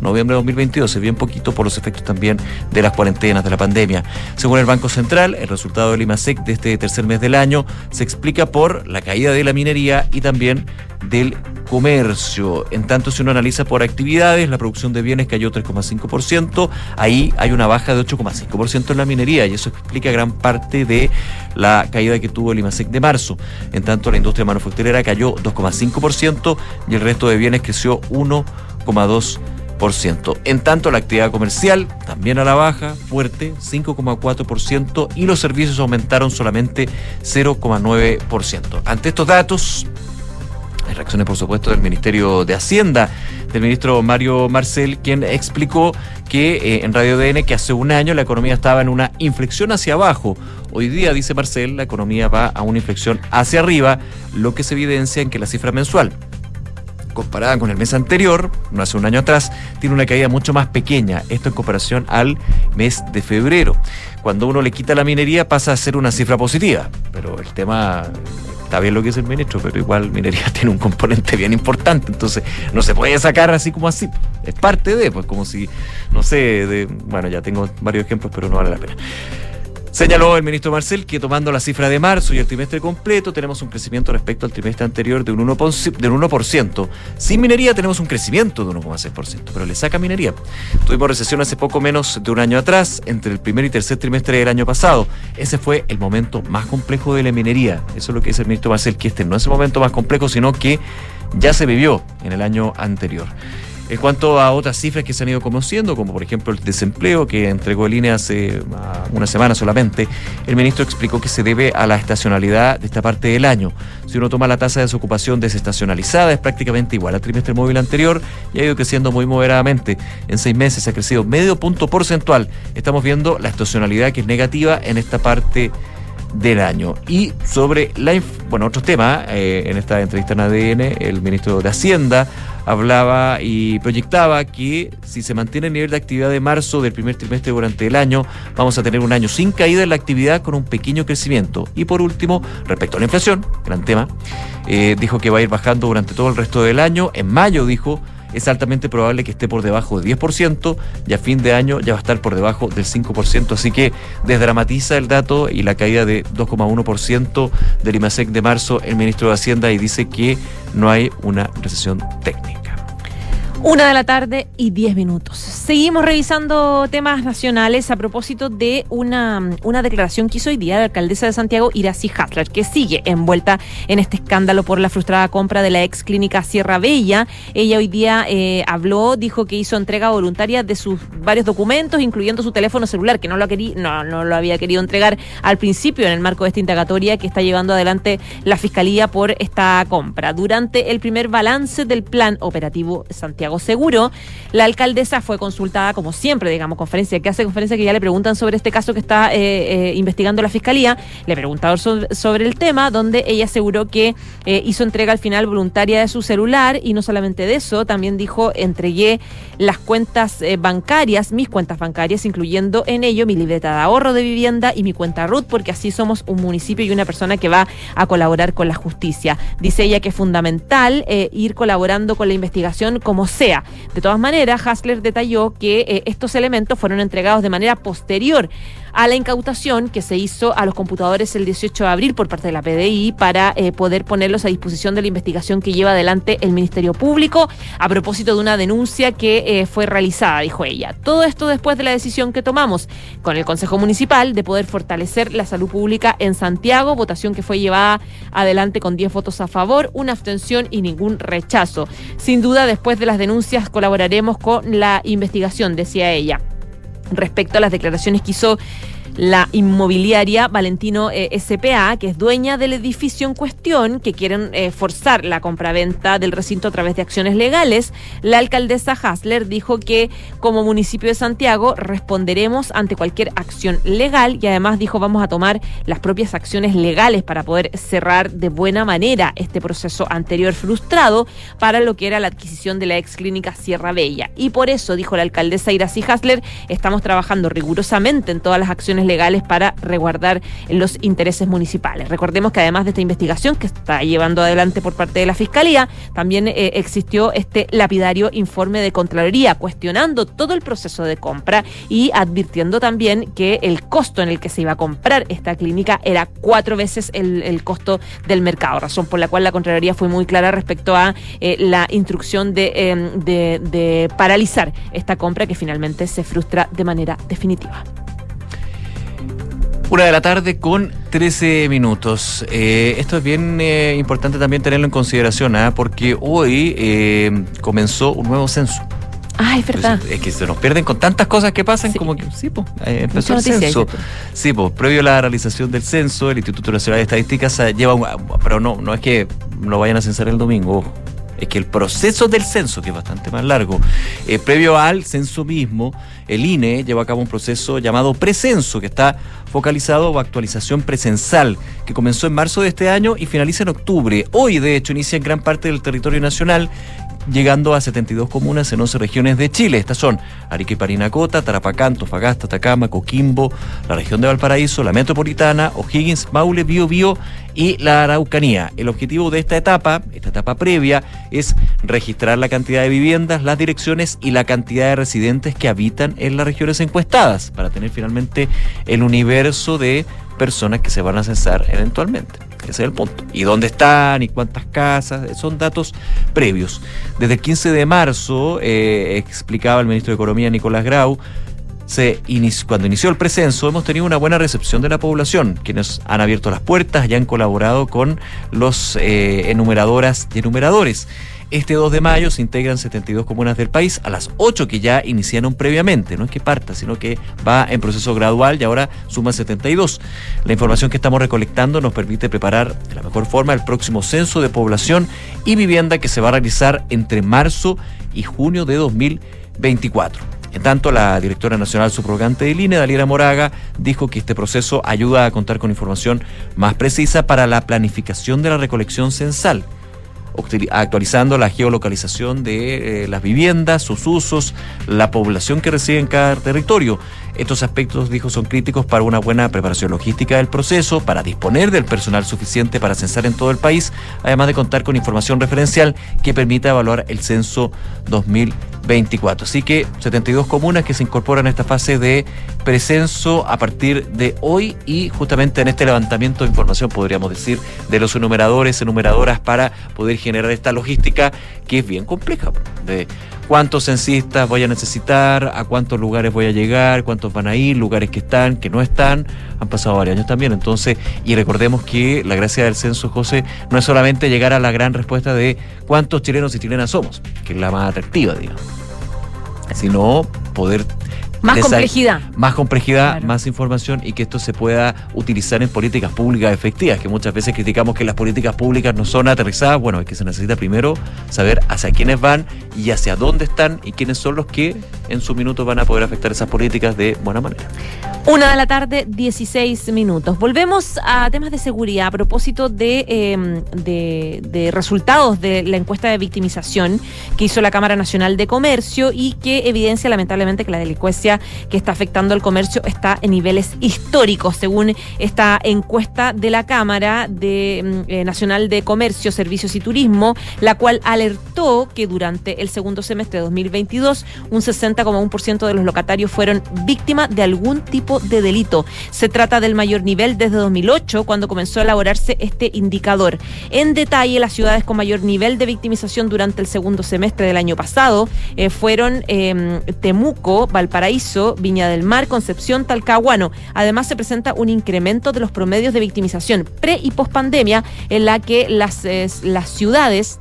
Noviembre de 2022, es bien poquito por los efectos también de las cuarentenas de la pandemia. Según el Banco Central, el resultado del IMASEC de este tercer mes del año se explica por la caída de la minería y también del comercio. En tanto, si uno analiza por actividades, la producción de bienes cayó 3,5%, ahí hay una baja de 8,5% en la minería y eso explica gran parte de la caída que tuvo el IMASEC de marzo. En tanto, la industria manufacturera cayó 2,5% y el resto de bienes creció 1,2%. En tanto, la actividad comercial también a la baja, fuerte, 5,4%, y los servicios aumentaron solamente 0,9%. Ante estos datos, hay reacciones, por supuesto, del Ministerio de Hacienda, del ministro Mario Marcel, quien explicó que eh, en Radio DN que hace un año la economía estaba en una inflexión hacia abajo. Hoy día, dice Marcel, la economía va a una inflexión hacia arriba, lo que se evidencia en que la cifra mensual comparada con el mes anterior, no hace un año atrás, tiene una caída mucho más pequeña, esto en comparación al mes de febrero. Cuando uno le quita la minería pasa a ser una cifra positiva, pero el tema está bien lo que es el ministro, pero igual minería (laughs) tiene un componente bien importante, entonces no se puede sacar así como así. Es parte de, pues como si, no sé, de, bueno, ya tengo varios ejemplos, pero no vale la pena. Señaló el ministro Marcel que tomando la cifra de marzo y el trimestre completo tenemos un crecimiento respecto al trimestre anterior de un 1%. Del 1%. Sin minería tenemos un crecimiento de 1,6%, pero le saca minería. Tuvimos recesión hace poco menos de un año atrás, entre el primer y tercer trimestre del año pasado. Ese fue el momento más complejo de la minería. Eso es lo que dice el ministro Marcel, que este no es el momento más complejo, sino que ya se vivió en el año anterior. En cuanto a otras cifras que se han ido conociendo, como por ejemplo el desempleo que entregó el INE hace ah, una semana solamente, el ministro explicó que se debe a la estacionalidad de esta parte del año. Si uno toma la tasa de desocupación desestacionalizada, es prácticamente igual al trimestre móvil anterior y ha ido creciendo muy moderadamente. En seis meses ha crecido medio punto porcentual. Estamos viendo la estacionalidad que es negativa en esta parte del año. Y sobre la, bueno, otros temas, eh, en esta entrevista en ADN, el ministro de Hacienda hablaba y proyectaba que si se mantiene el nivel de actividad de marzo del primer trimestre durante el año, vamos a tener un año sin caída en la actividad con un pequeño crecimiento. Y por último, respecto a la inflación, gran tema, eh, dijo que va a ir bajando durante todo el resto del año. En mayo dijo es altamente probable que esté por debajo del 10% y a fin de año ya va a estar por debajo del 5%. Así que desdramatiza el dato y la caída de 2,1% del IMASEC de marzo el ministro de Hacienda y dice que no hay una recesión técnica. Una de la tarde y diez minutos. Seguimos revisando temas nacionales a propósito de una, una declaración que hizo hoy día la alcaldesa de Santiago, Iracy Hasler, que sigue envuelta en este escándalo por la frustrada compra de la ex clínica Sierra Bella. Ella hoy día eh, habló, dijo que hizo entrega voluntaria de sus varios documentos, incluyendo su teléfono celular, que no lo, no lo había querido entregar al principio en el marco de esta indagatoria que está llevando adelante la Fiscalía por esta compra. Durante el primer balance del plan operativo Santiago Seguro. La alcaldesa fue consultada, como siempre, digamos, conferencia, que hace conferencia que ya le preguntan sobre este caso que está eh, eh, investigando la fiscalía. Le preguntaron sobre, el tema, donde ella aseguró que eh, hizo entrega al final voluntaria de su celular y no solamente de eso, también dijo, entregué las cuentas bancarias, mis cuentas bancarias, incluyendo en ello mi libreta de ahorro de vivienda y mi cuenta RUT, porque así somos un municipio y una persona que va a colaborar con la justicia. Dice ella que es fundamental ir colaborando con la investigación como sea. De todas maneras, Hasler detalló que eh, estos elementos fueron entregados de manera posterior a la incautación que se hizo a los computadores el 18 de abril por parte de la PDI para eh, poder ponerlos a disposición de la investigación que lleva adelante el Ministerio Público a propósito de una denuncia que eh, fue realizada, dijo ella. Todo esto después de la decisión que tomamos con el Consejo Municipal de poder fortalecer la salud pública en Santiago, votación que fue llevada adelante con 10 votos a favor, una abstención y ningún rechazo. Sin duda, después de las denuncias colaboraremos con la investigación, decía ella respecto a las declaraciones que hizo la inmobiliaria Valentino eh, SPA, que es dueña del edificio en cuestión, que quieren eh, forzar la compraventa del recinto a través de acciones legales, la alcaldesa Hasler dijo que como municipio de Santiago responderemos ante cualquier acción legal y además dijo vamos a tomar las propias acciones legales para poder cerrar de buena manera este proceso anterior frustrado para lo que era la adquisición de la ex clínica Sierra Bella. Y por eso, dijo la alcaldesa Iracy Hasler, estamos trabajando rigurosamente en todas las acciones legales para resguardar los intereses municipales. Recordemos que además de esta investigación que está llevando adelante por parte de la Fiscalía, también eh, existió este lapidario informe de Contraloría cuestionando todo el proceso de compra y advirtiendo también que el costo en el que se iba a comprar esta clínica era cuatro veces el, costo del mercado, razón por la cual la Contraloría fue muy clara respecto a eh, la instrucción em, de paralizar esta compra que finalmente se frustra de manera definitiva. Una de la tarde con 13 minutos. Eh, esto es bien eh, importante también tenerlo en consideración, ¿ah? porque hoy eh, comenzó un nuevo censo. Ah, es verdad. es que se nos pierden con tantas cosas que pasan, como que sí, pues, empezó el censo. Sí, pues, previo a la realización del censo, el Instituto Nacional de Estadísticas lleva un, pero no, no es que lo vayan a censar el domingo, es que el proceso del censo, que es bastante más largo, eh, previo al censo mismo, el INE lleva a cabo un proceso llamado precenso, que está focalizado a actualización presensal, que comenzó en marzo de este año y finaliza en octubre. Hoy, de hecho, inicia en gran parte del territorio nacional llegando a 72 comunas en 11 regiones de Chile. Estas son Arica y Parinacota, Tarapacá, Antofagasta, Atacama, Coquimbo, la región de Valparaíso, la metropolitana, O'Higgins, Maule, Bio Bio y la Araucanía. El objetivo de esta etapa, esta etapa previa, es registrar la cantidad de viviendas, las direcciones y la cantidad de residentes que habitan en las regiones encuestadas, para tener finalmente el universo de personas que se van a censar eventualmente. Ese es el punto. ¿Y dónde están? ¿Y cuántas casas? Son datos previos. Desde el 15 de marzo, eh, explicaba el ministro de Economía Nicolás Grau, se inició, cuando inició el precenso hemos tenido una buena recepción de la población, quienes han abierto las puertas y han colaborado con los eh, enumeradoras y enumeradores. Este 2 de mayo se integran 72 comunas del país a las 8 que ya iniciaron previamente. No es que parta, sino que va en proceso gradual y ahora suma 72. La información que estamos recolectando nos permite preparar de la mejor forma el próximo censo de población y vivienda que se va a realizar entre marzo y junio de 2024. En tanto, la directora nacional subrogante del INE, Daliera Moraga, dijo que este proceso ayuda a contar con información más precisa para la planificación de la recolección censal actualizando la geolocalización de eh, las viviendas, sus usos, la población que reside en cada territorio. Estos aspectos, dijo, son críticos para una buena preparación logística del proceso, para disponer del personal suficiente para censar en todo el país, además de contar con información referencial que permita evaluar el censo 2024. Así que 72 comunas que se incorporan a esta fase de precenso a partir de hoy y justamente en este levantamiento de información, podríamos decir, de los enumeradores, enumeradoras para poder generar esta logística que es bien compleja. Cuántos censistas voy a necesitar, a cuántos lugares voy a llegar, cuántos van a ir, lugares que están, que no están. Han pasado varios años también. Entonces, y recordemos que la gracia del censo, José, no es solamente llegar a la gran respuesta de cuántos chilenos y chilenas somos, que es la más atractiva, digamos, sino poder más complejidad. Más complejidad, más información y que esto se pueda utilizar en políticas públicas efectivas, que muchas veces criticamos que las políticas públicas no son aterrizadas. Bueno, es que se necesita primero saber hacia quiénes van y hacia dónde están y quiénes son los que en su minuto van a poder afectar esas políticas de buena manera. Una de la tarde, 16 minutos. Volvemos a temas de seguridad a propósito de, em, de, de, resultados de la encuesta de victimización que hizo la Cámara Nacional de Comercio y que evidencia lamentablemente que la delincuencia que está afectando al comercio está en niveles históricos, según esta encuesta de la Cámara de, em, eh, Nacional de Comercio, Servicios y Turismo, la cual alertó que durante el segundo semestre de 2022 un 60,1% de los locatarios fueron víctimas de algún tipo de delito. Se trata del mayor nivel desde 2008, cuando comenzó a elaborarse este indicador. En detalle, las ciudades con mayor nivel de victimización durante el segundo semestre del año pasado eh, fueron em, Temuco, Valparaíso, Viña del Mar, Concepción, Talcahuano. Además, se presenta un incremento de los promedios de victimización pre y post pandemia, en la que las ciudades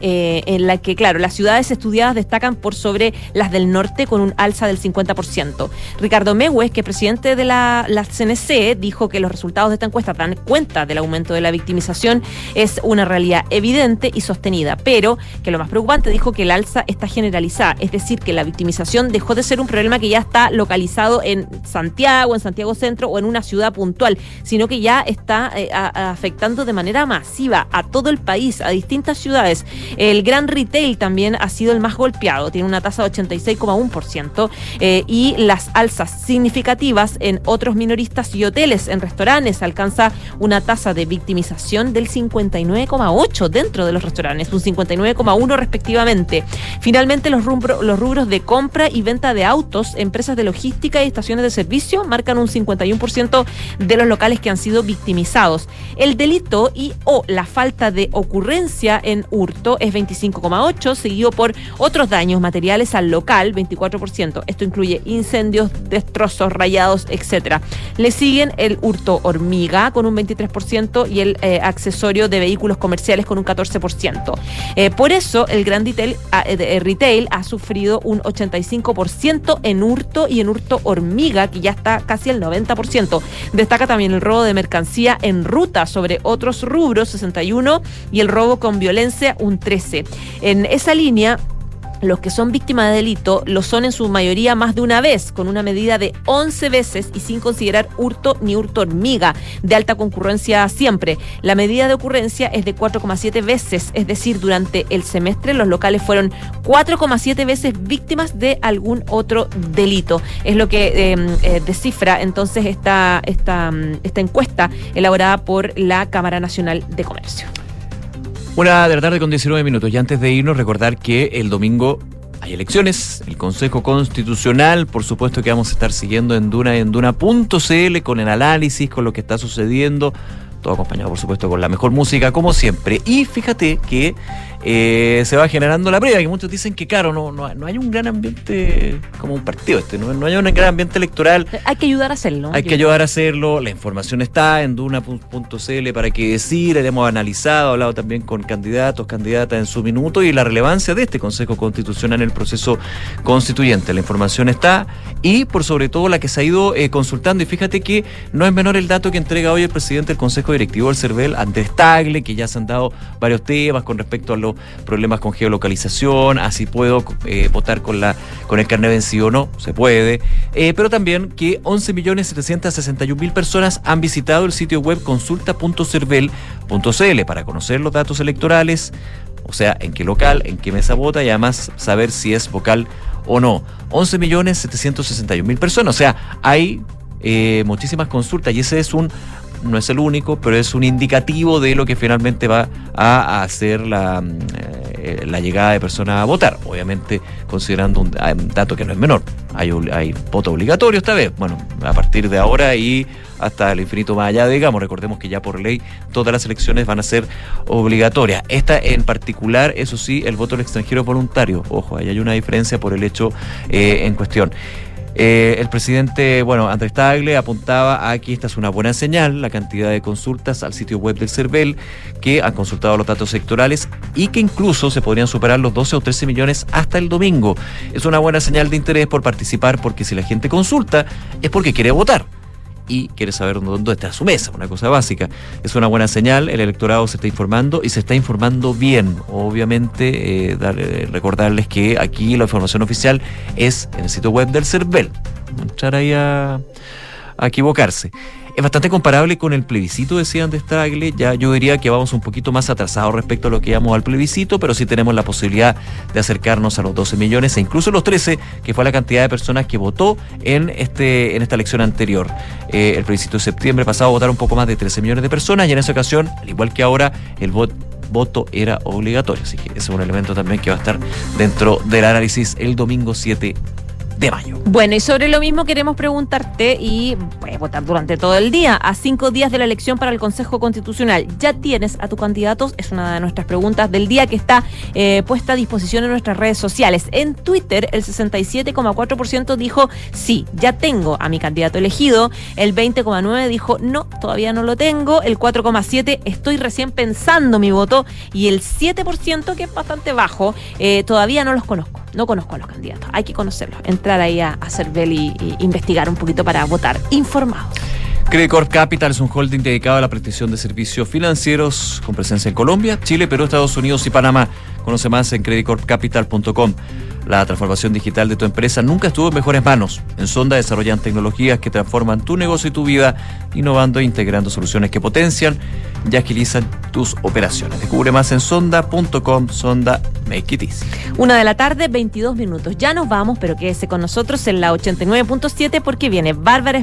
eh, en la que, claro, las ciudades estudiadas destacan por sobre las del norte con un alza del 50%. Ricardo Mehues, que es presidente de la, la, CNC, dijo que los resultados de esta encuesta dan cuenta del aumento de la victimización, es una realidad evidente y sostenida, pero que lo más preocupante dijo que el alza está generalizada, es decir, que la victimización dejó de ser un problema que ya está localizado en Santiago, en Santiago Centro o en una ciudad puntual, sino que ya está eh, afectando de manera masiva a todo el país, a distintas ciudades. El gran retail también ha sido el más golpeado, tiene una tasa de 86,1% eh, y las alzas significativas en otros minoristas y hoteles, en restaurantes, alcanza una tasa de victimización del 59,8% dentro de los restaurantes, un 59,1% respectivamente. Finalmente, los, los rubros de compra y venta de autos, empresas de logística y estaciones de servicio marcan un 51% de los locales que han sido victimizados. El delito y o la falta de ocurrencia en hurto es 25,8, seguido por otros daños materiales al local, 24%. Esto incluye incendios, destrozos, rayados, etcétera. Le siguen el hurto hormiga con un 23% y el eh, accesorio de vehículos comerciales con un 14%. Eh, por eso el gran ah, eh, retail ha sufrido un 85% en hurto y en hurto hormiga, que ya está casi el 90%. Destaca también el robo de mercancía en ruta sobre otros rubros, 61, y el robo con violencia, un 13. En esa línea, los que son víctimas de delito lo son en su mayoría más de una vez, con una medida de 11 veces y sin considerar hurto ni hurto hormiga, de alta concurrencia siempre. La medida de ocurrencia es de 4,7 veces, es decir, durante el semestre los locales fueron 4,7 veces víctimas de algún otro delito. Es lo que em, eh, descifra entonces esta, mm, esta encuesta elaborada por la Cámara Nacional de Comercio. Una de la tarde con 19 minutos. Y antes de irnos, recordar que el domingo hay elecciones, el Consejo Constitucional, por supuesto que vamos a estar siguiendo en Duna en Duna.cl con el análisis, con lo que está sucediendo, todo acompañado por supuesto con la mejor música como siempre. Y fíjate que eh, se va generando la prueba, que muchos dicen que, claro, no, no, no hay un gran ambiente como un partido este, no, no hay un gran ambiente electoral. Hay que ayudar a hacerlo. Hay que ayudar a hacerlo, la información está en duna.cl para que decir, hemos analizado, hablado también con candidatos, candidatas en su minuto y la relevancia de este Consejo Constitucional en el proceso constituyente. La información está y por sobre todo la que se ha ido eh, consultando y fíjate que no es menor el dato que entrega hoy el presidente del Consejo Directivo del CERVEL, Andrés Tagle, que ya se han dado varios temas con respecto a los problemas con geolocalización, así puedo eh, votar con, la, con el carnet vencido o no, se puede, eh, pero también que 11.761.000 personas han visitado el sitio web consulta.cervel.cl para conocer los datos electorales, o sea, en qué local, en qué mesa vota y además saber si es vocal o no. 11.761.000 personas, o sea, hay eh, muchísimas consultas y ese es un no es el único, pero es un indicativo de lo que finalmente va a hacer la, mm, eh, la llegada de personas a votar. Obviamente, considerando un, dato que no es menor. Hay, hay voto obligatorio esta vez. Bueno, a partir de ahora y hasta el infinito más allá, digamos. Recordemos que ya por ley todas las elecciones van a ser obligatorias. Esta en particular, eso sí, el voto del extranjero voluntario. Ojo, ahí hay una diferencia por el hecho eh, en cuestión. Eh, el presidente, bueno, Andrés Tagle apuntaba a que esta es una buena señal, la cantidad de consultas al sitio web del CERVEL, que han consultado los datos sectorales y que incluso se podrían superar los 12 o 13 millones hasta el domingo. Es una buena señal de interés por participar porque si la gente consulta es porque quiere votar y quiere saber dónde está su mesa, una cosa básica. Es una buena señal, el electorado se está informando y se está informando bien. Obviamente, eh, eh, recordarles que aquí la información oficial es en el sitio web del CERVEL. Entrar ahí a equivocarse es bastante comparable con el plebiscito, decían de Stagle. Ya yo diría que vamos un poquito más atrasados respecto a lo que íbamos al plebiscito, pero sí tenemos la posibilidad de acercarnos a los 12 millones e incluso los 13, que fue la cantidad de personas que votó en, este, en esta elección anterior. Eh, el plebiscito de septiembre pasado votaron un poco más de 13 millones de personas y en esa ocasión, al igual que ahora, el voto era obligatorio. Así que ese es un elemento también que va a estar dentro del análisis el domingo 7 de mayo. Bueno, y sobre lo mismo queremos preguntarte y puedes votar durante todo el día, a cinco días de la elección para el Consejo Constitucional. ¿Ya tienes a tu candidato? Es una de nuestras preguntas del día que está eh, puesta a disposición en nuestras redes sociales. En Twitter, el 67,4% dijo sí, ya tengo a mi candidato elegido. El 20,9% dijo no, todavía no lo tengo. El 4,7% estoy recién pensando mi voto. Y el 7%, que es bastante bajo, eh, todavía no los conozco. No conozco a los candidatos. Hay que conocerlos ahí a, a Cervel y, investigar un poquito para votar informado. Credit Corp Capital es un holding dedicado a la prestación de servicios financieros con presencia en Colombia, Chile, Perú, Estados Unidos y Panamá. Conoce más en creditcorpcapital.com. La transformación digital de tu empresa nunca estuvo en mejores manos. En Sonda desarrollan tecnologías que transforman tu negocio y tu vida, innovando e integrando soluciones que potencian y agilizan tus operaciones. Descubre más en sonda.com, Sonda Make It Easy. Una de la tarde, 22 minutos. Ya nos vamos, pero quédese con nosotros en la 89.7 porque viene Bárbara